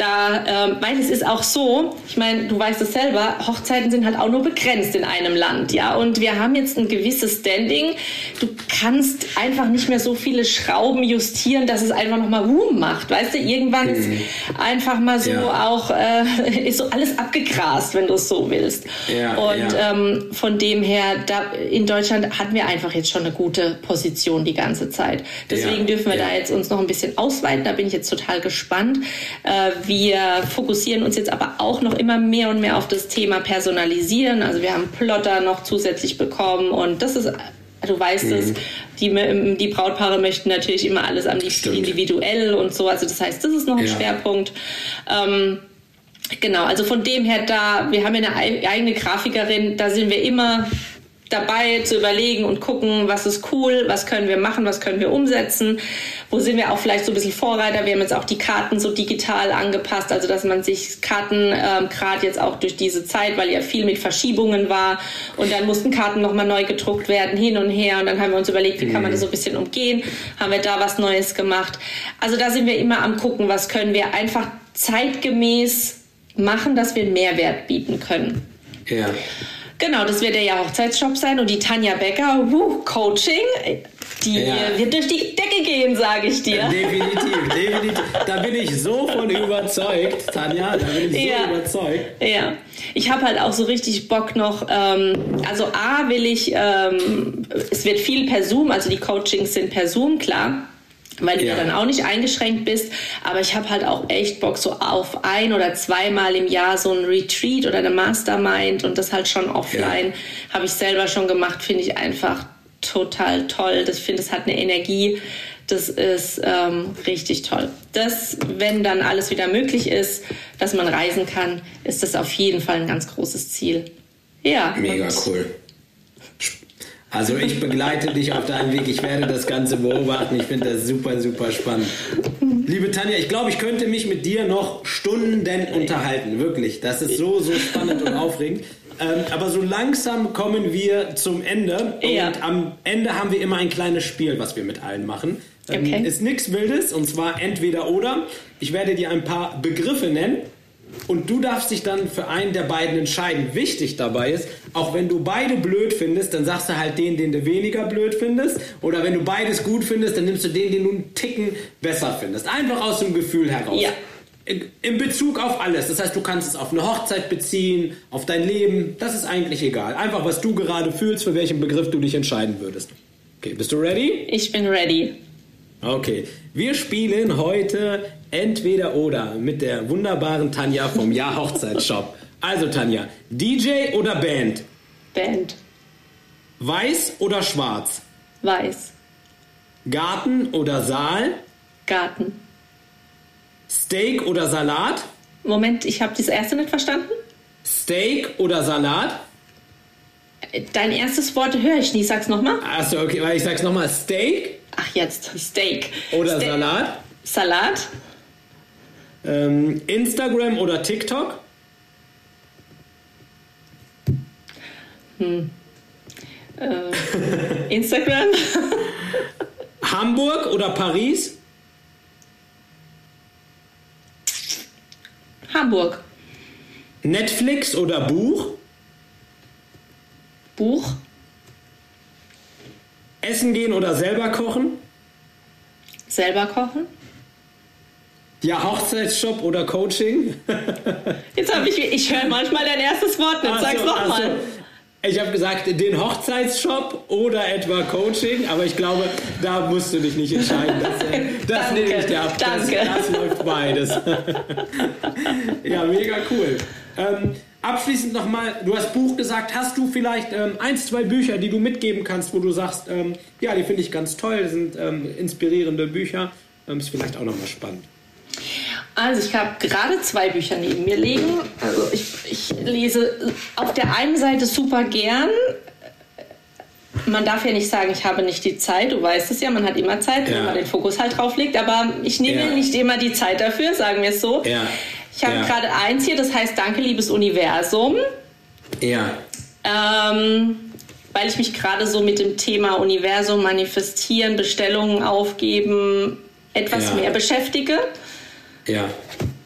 da, ähm, weil es ist auch so, ich meine, du weißt es selber, Hochzeiten sind halt auch nur begrenzt in einem Land, ja. Und wir haben jetzt ein gewisses Standing. Du kannst einfach nicht mehr so viele Schrauben justieren, dass es einfach nochmal Boom macht. Weißt du, irgendwann mhm. ist einfach mal so ja. auch, äh, ist so alles abgegrast, wenn du es so willst. Ja, Und ja. Ähm, von dem her, da in Deutschland hatten wir einfach jetzt schon eine gute Position die ganze Zeit. Deswegen dürfen wir da jetzt uns noch ein bisschen ausweiten. Da bin ich jetzt total gespannt. Äh, wir fokussieren uns jetzt aber auch noch immer mehr und mehr auf das Thema Personalisieren. Also wir haben Plotter noch zusätzlich bekommen und das ist du weißt mhm. es, die, die Brautpaare möchten natürlich immer alles am liebsten individuell und so. Also das heißt, das ist noch ein ja. Schwerpunkt. Ähm, genau, also von dem her da, wir haben ja eine eigene Grafikerin, da sind wir immer dabei zu überlegen und gucken, was ist cool, was können wir machen, was können wir umsetzen, wo sind wir auch vielleicht so ein bisschen Vorreiter. Wir haben jetzt auch die Karten so digital angepasst, also dass man sich Karten ähm, gerade jetzt auch durch diese Zeit, weil ja viel mit Verschiebungen war und dann mussten Karten nochmal neu gedruckt werden, hin und her und dann haben wir uns überlegt, wie kann man das so ein bisschen umgehen, haben wir da was Neues gemacht. Also da sind wir immer am gucken, was können wir einfach zeitgemäß machen, dass wir einen Mehrwert bieten können. Ja. Genau, das wird der ja Hochzeitsshop sein und die Tanja Becker, wuh, Coaching, die ja. wird durch die Decke gehen, sage ich dir. Definitiv, definitiv. Da bin ich so von überzeugt, Tanja, da bin ich ja. so überzeugt. Ja, ich habe halt auch so richtig Bock noch, ähm, also A will ich, ähm, es wird viel per Zoom, also die Coachings sind per Zoom, klar weil du ja. dann auch nicht eingeschränkt bist. Aber ich habe halt auch echt Bock so auf ein oder zweimal im Jahr so ein Retreat oder eine Mastermind und das halt schon offline. Ja. Habe ich selber schon gemacht, finde ich einfach total toll. Das finde, es hat eine Energie. Das ist ähm, richtig toll. Das, wenn dann alles wieder möglich ist, dass man reisen kann, ist das auf jeden Fall ein ganz großes Ziel. Ja. Mega cool. Also ich begleite dich auf deinem Weg. Ich werde das Ganze beobachten. Ich finde das super, super spannend. Liebe Tanja, ich glaube, ich könnte mich mit dir noch Stunden unterhalten. Wirklich. Das ist so, so spannend und aufregend. Ähm, aber so langsam kommen wir zum Ende. Ja. Und am Ende haben wir immer ein kleines Spiel, was wir mit allen machen. Ähm, okay. Ist nichts Wildes und zwar entweder oder. Ich werde dir ein paar Begriffe nennen und du darfst dich dann für einen der beiden entscheiden. Wichtig dabei ist, auch wenn du beide blöd findest, dann sagst du halt den, den du weniger blöd findest. Oder wenn du beides gut findest, dann nimmst du den, den du einen Ticken besser findest. Einfach aus dem Gefühl heraus. Ja. In Bezug auf alles. Das heißt, du kannst es auf eine Hochzeit beziehen, auf dein Leben. Das ist eigentlich egal. Einfach, was du gerade fühlst, für welchen Begriff du dich entscheiden würdest. Okay, bist du ready? Ich bin ready. Okay, wir spielen heute entweder oder mit der wunderbaren Tanja vom Jahr Hochzeitsshop. Also Tanja, DJ oder Band? Band. Weiß oder schwarz? Weiß. Garten oder Saal? Garten. Steak oder Salat? Moment, ich habe das erste nicht verstanden. Steak oder Salat? Dein erstes Wort höre ich nicht. Sag's nochmal. Achso, okay, weil ich sag's nochmal. Steak? Ach, jetzt. Steak. Oder Ste Salat? Salat. Ähm, Instagram oder TikTok? Hm. Äh, Instagram. Hamburg oder Paris? Hamburg. Netflix oder Buch? Buch. Essen gehen oder selber kochen? Selber kochen. Ja, Hochzeitsshop oder Coaching? Jetzt habe ich, ich höre manchmal dein erstes Wort nicht, sag's so, nochmal. So. Ich habe gesagt, den Hochzeitsshop oder etwa Coaching, aber ich glaube, da musst du dich nicht entscheiden. Das, das nehme ich dir ab. Danke. Das, das läuft beides. ja, mega cool. Ähm, abschließend nochmal, du hast Buch gesagt, hast du vielleicht ähm, eins, zwei Bücher, die du mitgeben kannst, wo du sagst, ähm, ja, die finde ich ganz toll, sind ähm, inspirierende Bücher, ähm, ist vielleicht auch nochmal spannend. Also ich habe gerade zwei Bücher neben mir liegen. Also ich, ich lese auf der einen Seite super gern. Man darf ja nicht sagen, ich habe nicht die Zeit. Du weißt es ja, man hat immer Zeit, ja. wenn man den Fokus halt drauf legt. Aber ich nehme ja. nicht immer die Zeit dafür, sagen wir es so. Ja. Ich habe gerade eins hier, das heißt Danke, liebes Universum. Ja. Ähm, weil ich mich gerade so mit dem Thema Universum, Manifestieren, Bestellungen aufgeben etwas mehr beschäftige. Ja.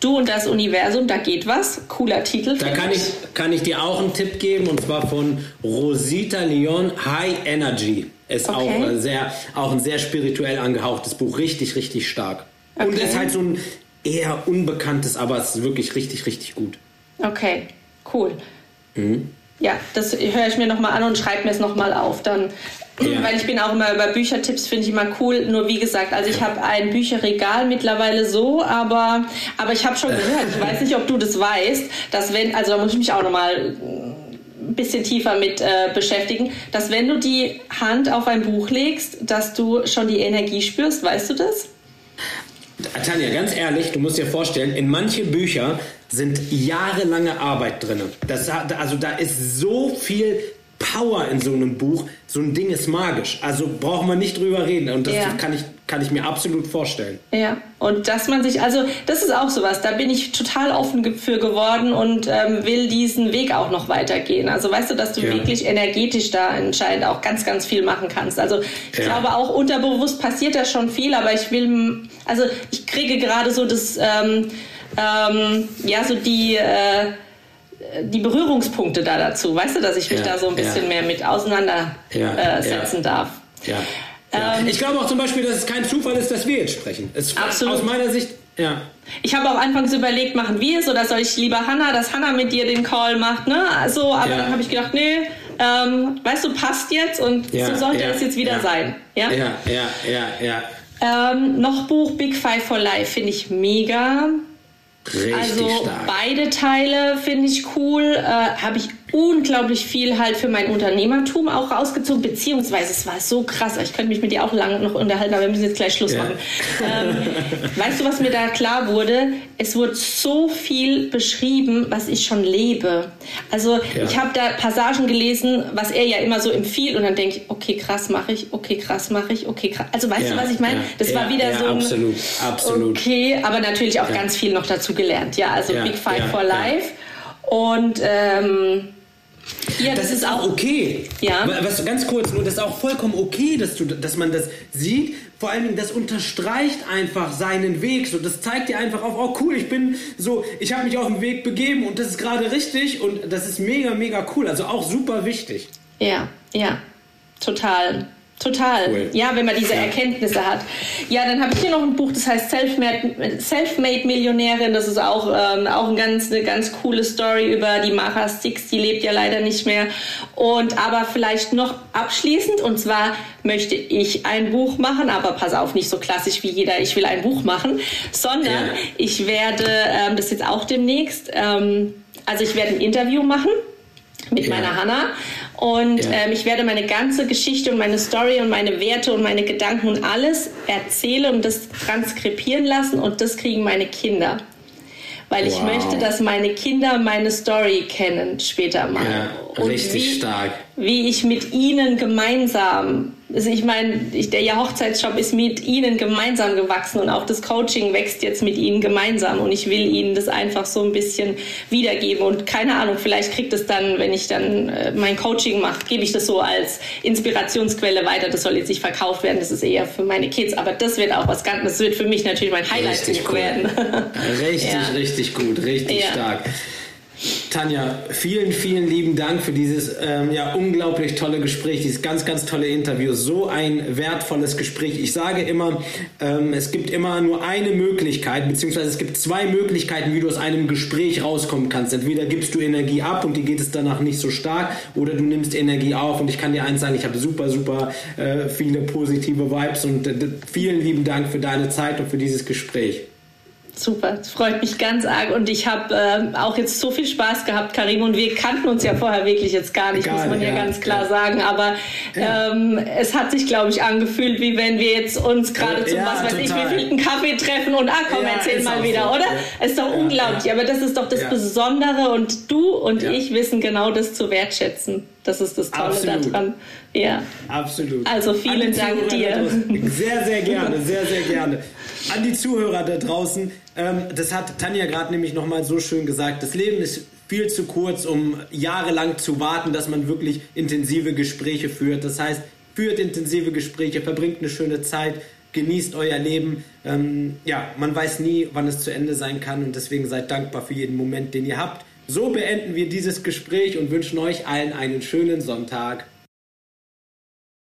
Du und das Universum, da geht was. Cooler Titel. Da kann ich, kann ich dir auch einen Tipp geben und zwar von Rosita Leon High Energy. Ist okay. auch, sehr, auch ein sehr spirituell angehauchtes Buch. Richtig, richtig stark. Okay. Und ist halt so ein eher unbekanntes, aber es ist wirklich richtig, richtig gut. Okay, cool. Mhm. Ja, das höre ich mir nochmal an und schreibe mir es nochmal auf. Dann ja. Weil ich bin auch immer über Büchertipps, finde ich immer cool. Nur wie gesagt, also ich habe ein Bücherregal mittlerweile so, aber, aber ich habe schon gehört, ich weiß nicht, ob du das weißt, dass wenn, also da muss ich mich auch nochmal ein bisschen tiefer mit äh, beschäftigen, dass wenn du die Hand auf ein Buch legst, dass du schon die Energie spürst, weißt du das? Tanja, ganz ehrlich, du musst dir vorstellen, in manche Bücher sind jahrelange Arbeit drin. Das, also da ist so viel Power in so einem Buch. So ein Ding ist magisch. Also braucht man nicht drüber reden. Und das ja. kann, ich, kann ich mir absolut vorstellen. Ja, und dass man sich, also das ist auch sowas. Da bin ich total offen für geworden und ähm, will diesen Weg auch noch weitergehen. Also weißt du, dass du ja. wirklich energetisch da anscheinend auch ganz, ganz viel machen kannst. Also ich ja. glaube auch unterbewusst passiert da schon viel, aber ich will, also ich kriege gerade so das, ähm, ähm, ja, so die, äh, die Berührungspunkte da dazu, weißt du, dass ich mich ja, da so ein bisschen ja. mehr mit auseinandersetzen ja, darf. Ja. Ähm, ich glaube auch zum Beispiel, dass es kein Zufall ist, dass wir jetzt sprechen. Es, absolut. Aus meiner Sicht, ja. Ich habe auch anfangs überlegt, machen wir es oder soll ich lieber Hannah, dass Hannah mit dir den Call macht, ne? Also, aber dann habe ich gedacht, nee, ähm, weißt du, passt jetzt und so sollte es jetzt wieder sein. Ja, ja, ja, ja. ja. Ähm, noch Buch Big Five for Life finde ich mega. Richtig also stark. beide Teile finde ich cool. Äh, Habe ich unglaublich viel halt für mein Unternehmertum auch rausgezogen, beziehungsweise es war so krass. Ich könnte mich mit dir auch lange noch unterhalten, aber wir müssen jetzt gleich Schluss ja. machen. Ähm, weißt du, was mir da klar wurde? Es wurde so viel beschrieben, was ich schon lebe. Also ja. ich habe da Passagen gelesen, was er ja immer so empfiehlt und dann denke ich, okay, krass mache ich, okay, krass mache ich, okay, krass. Also weißt ja, du, was ich meine? Das war wieder so ein, absolut, absolut. Okay, aber natürlich auch ganz viel noch dazu gelernt. Ja, also Big Five for Life. Und ähm, ja, das, das ist auch okay. Ja. Was ganz kurz, nur das ist auch vollkommen okay, dass du, dass man das sieht. Vor allen Dingen, das unterstreicht einfach seinen Weg. So, das zeigt dir einfach auf, oh cool, ich bin so, ich habe mich auf den Weg begeben und das ist gerade richtig und das ist mega, mega cool. Also auch super wichtig. Ja, ja, total. Total. Cool. Ja, wenn man diese Erkenntnisse hat. Ja, dann habe ich hier noch ein Buch, das heißt Selfmade, Selfmade Millionärin. Das ist auch, ähm, auch ein ganz, eine ganz coole Story über die Mara Six. Die lebt ja leider nicht mehr. Und aber vielleicht noch abschließend, und zwar möchte ich ein Buch machen, aber pass auf, nicht so klassisch wie jeder, ich will ein Buch machen, sondern ja. ich werde, ähm, das jetzt auch demnächst, ähm, also ich werde ein Interview machen mit ja. meiner Hanna und ja. ähm, ich werde meine ganze Geschichte und meine Story und meine Werte und meine Gedanken und alles erzählen und das transkribieren lassen und das kriegen meine Kinder. Weil wow. ich möchte, dass meine Kinder meine Story kennen später mal. Ja, und richtig wie, stark. Wie ich mit ihnen gemeinsam also ich meine, der ja Hochzeitsshop ist mit ihnen gemeinsam gewachsen und auch das Coaching wächst jetzt mit ihnen gemeinsam und ich will ihnen das einfach so ein bisschen wiedergeben und keine Ahnung, vielleicht kriegt es dann, wenn ich dann äh, mein Coaching mache, gebe ich das so als Inspirationsquelle weiter. Das soll jetzt nicht verkauft werden, das ist eher für meine Kids, aber das wird auch was ganz, das wird für mich natürlich mein Highlight cool. werden. Richtig, ja. richtig gut, richtig ja. stark. Tanja, vielen, vielen lieben Dank für dieses ähm, ja, unglaublich tolle Gespräch, dieses ganz, ganz tolle Interview. So ein wertvolles Gespräch. Ich sage immer, ähm, es gibt immer nur eine Möglichkeit, beziehungsweise es gibt zwei Möglichkeiten, wie du aus einem Gespräch rauskommen kannst. Entweder gibst du Energie ab und die geht es danach nicht so stark, oder du nimmst Energie auf. Und ich kann dir eins sagen, ich habe super, super äh, viele positive Vibes und äh, vielen lieben Dank für deine Zeit und für dieses Gespräch. Super, das freut mich ganz arg und ich habe äh, auch jetzt so viel Spaß gehabt, Karim, und wir kannten uns ja vorher wirklich jetzt gar nicht, gar muss man ja, ja ganz klar ja. sagen, aber ja. ähm, es hat sich, glaube ich, angefühlt, wie wenn wir jetzt uns gerade zum, was weiß total. ich, wievielten Kaffee treffen und, ah komm, erzähl mal wieder, so. oder? Es ist doch unglaublich, aber das ist doch das Besondere und du und ich wissen genau das zu wertschätzen. Das ist das Tolle Absolut. daran. Ja. Absolut. Also vielen Dank dir. Sehr, sehr gerne, sehr, sehr gerne. An die Zuhörer da draußen, ähm, das hat Tanja gerade nämlich nochmal so schön gesagt, das Leben ist viel zu kurz, um jahrelang zu warten, dass man wirklich intensive Gespräche führt. Das heißt, führt intensive Gespräche, verbringt eine schöne Zeit, genießt euer Leben. Ähm, ja, man weiß nie, wann es zu Ende sein kann und deswegen seid dankbar für jeden Moment, den ihr habt. So beenden wir dieses Gespräch und wünschen euch allen einen schönen Sonntag.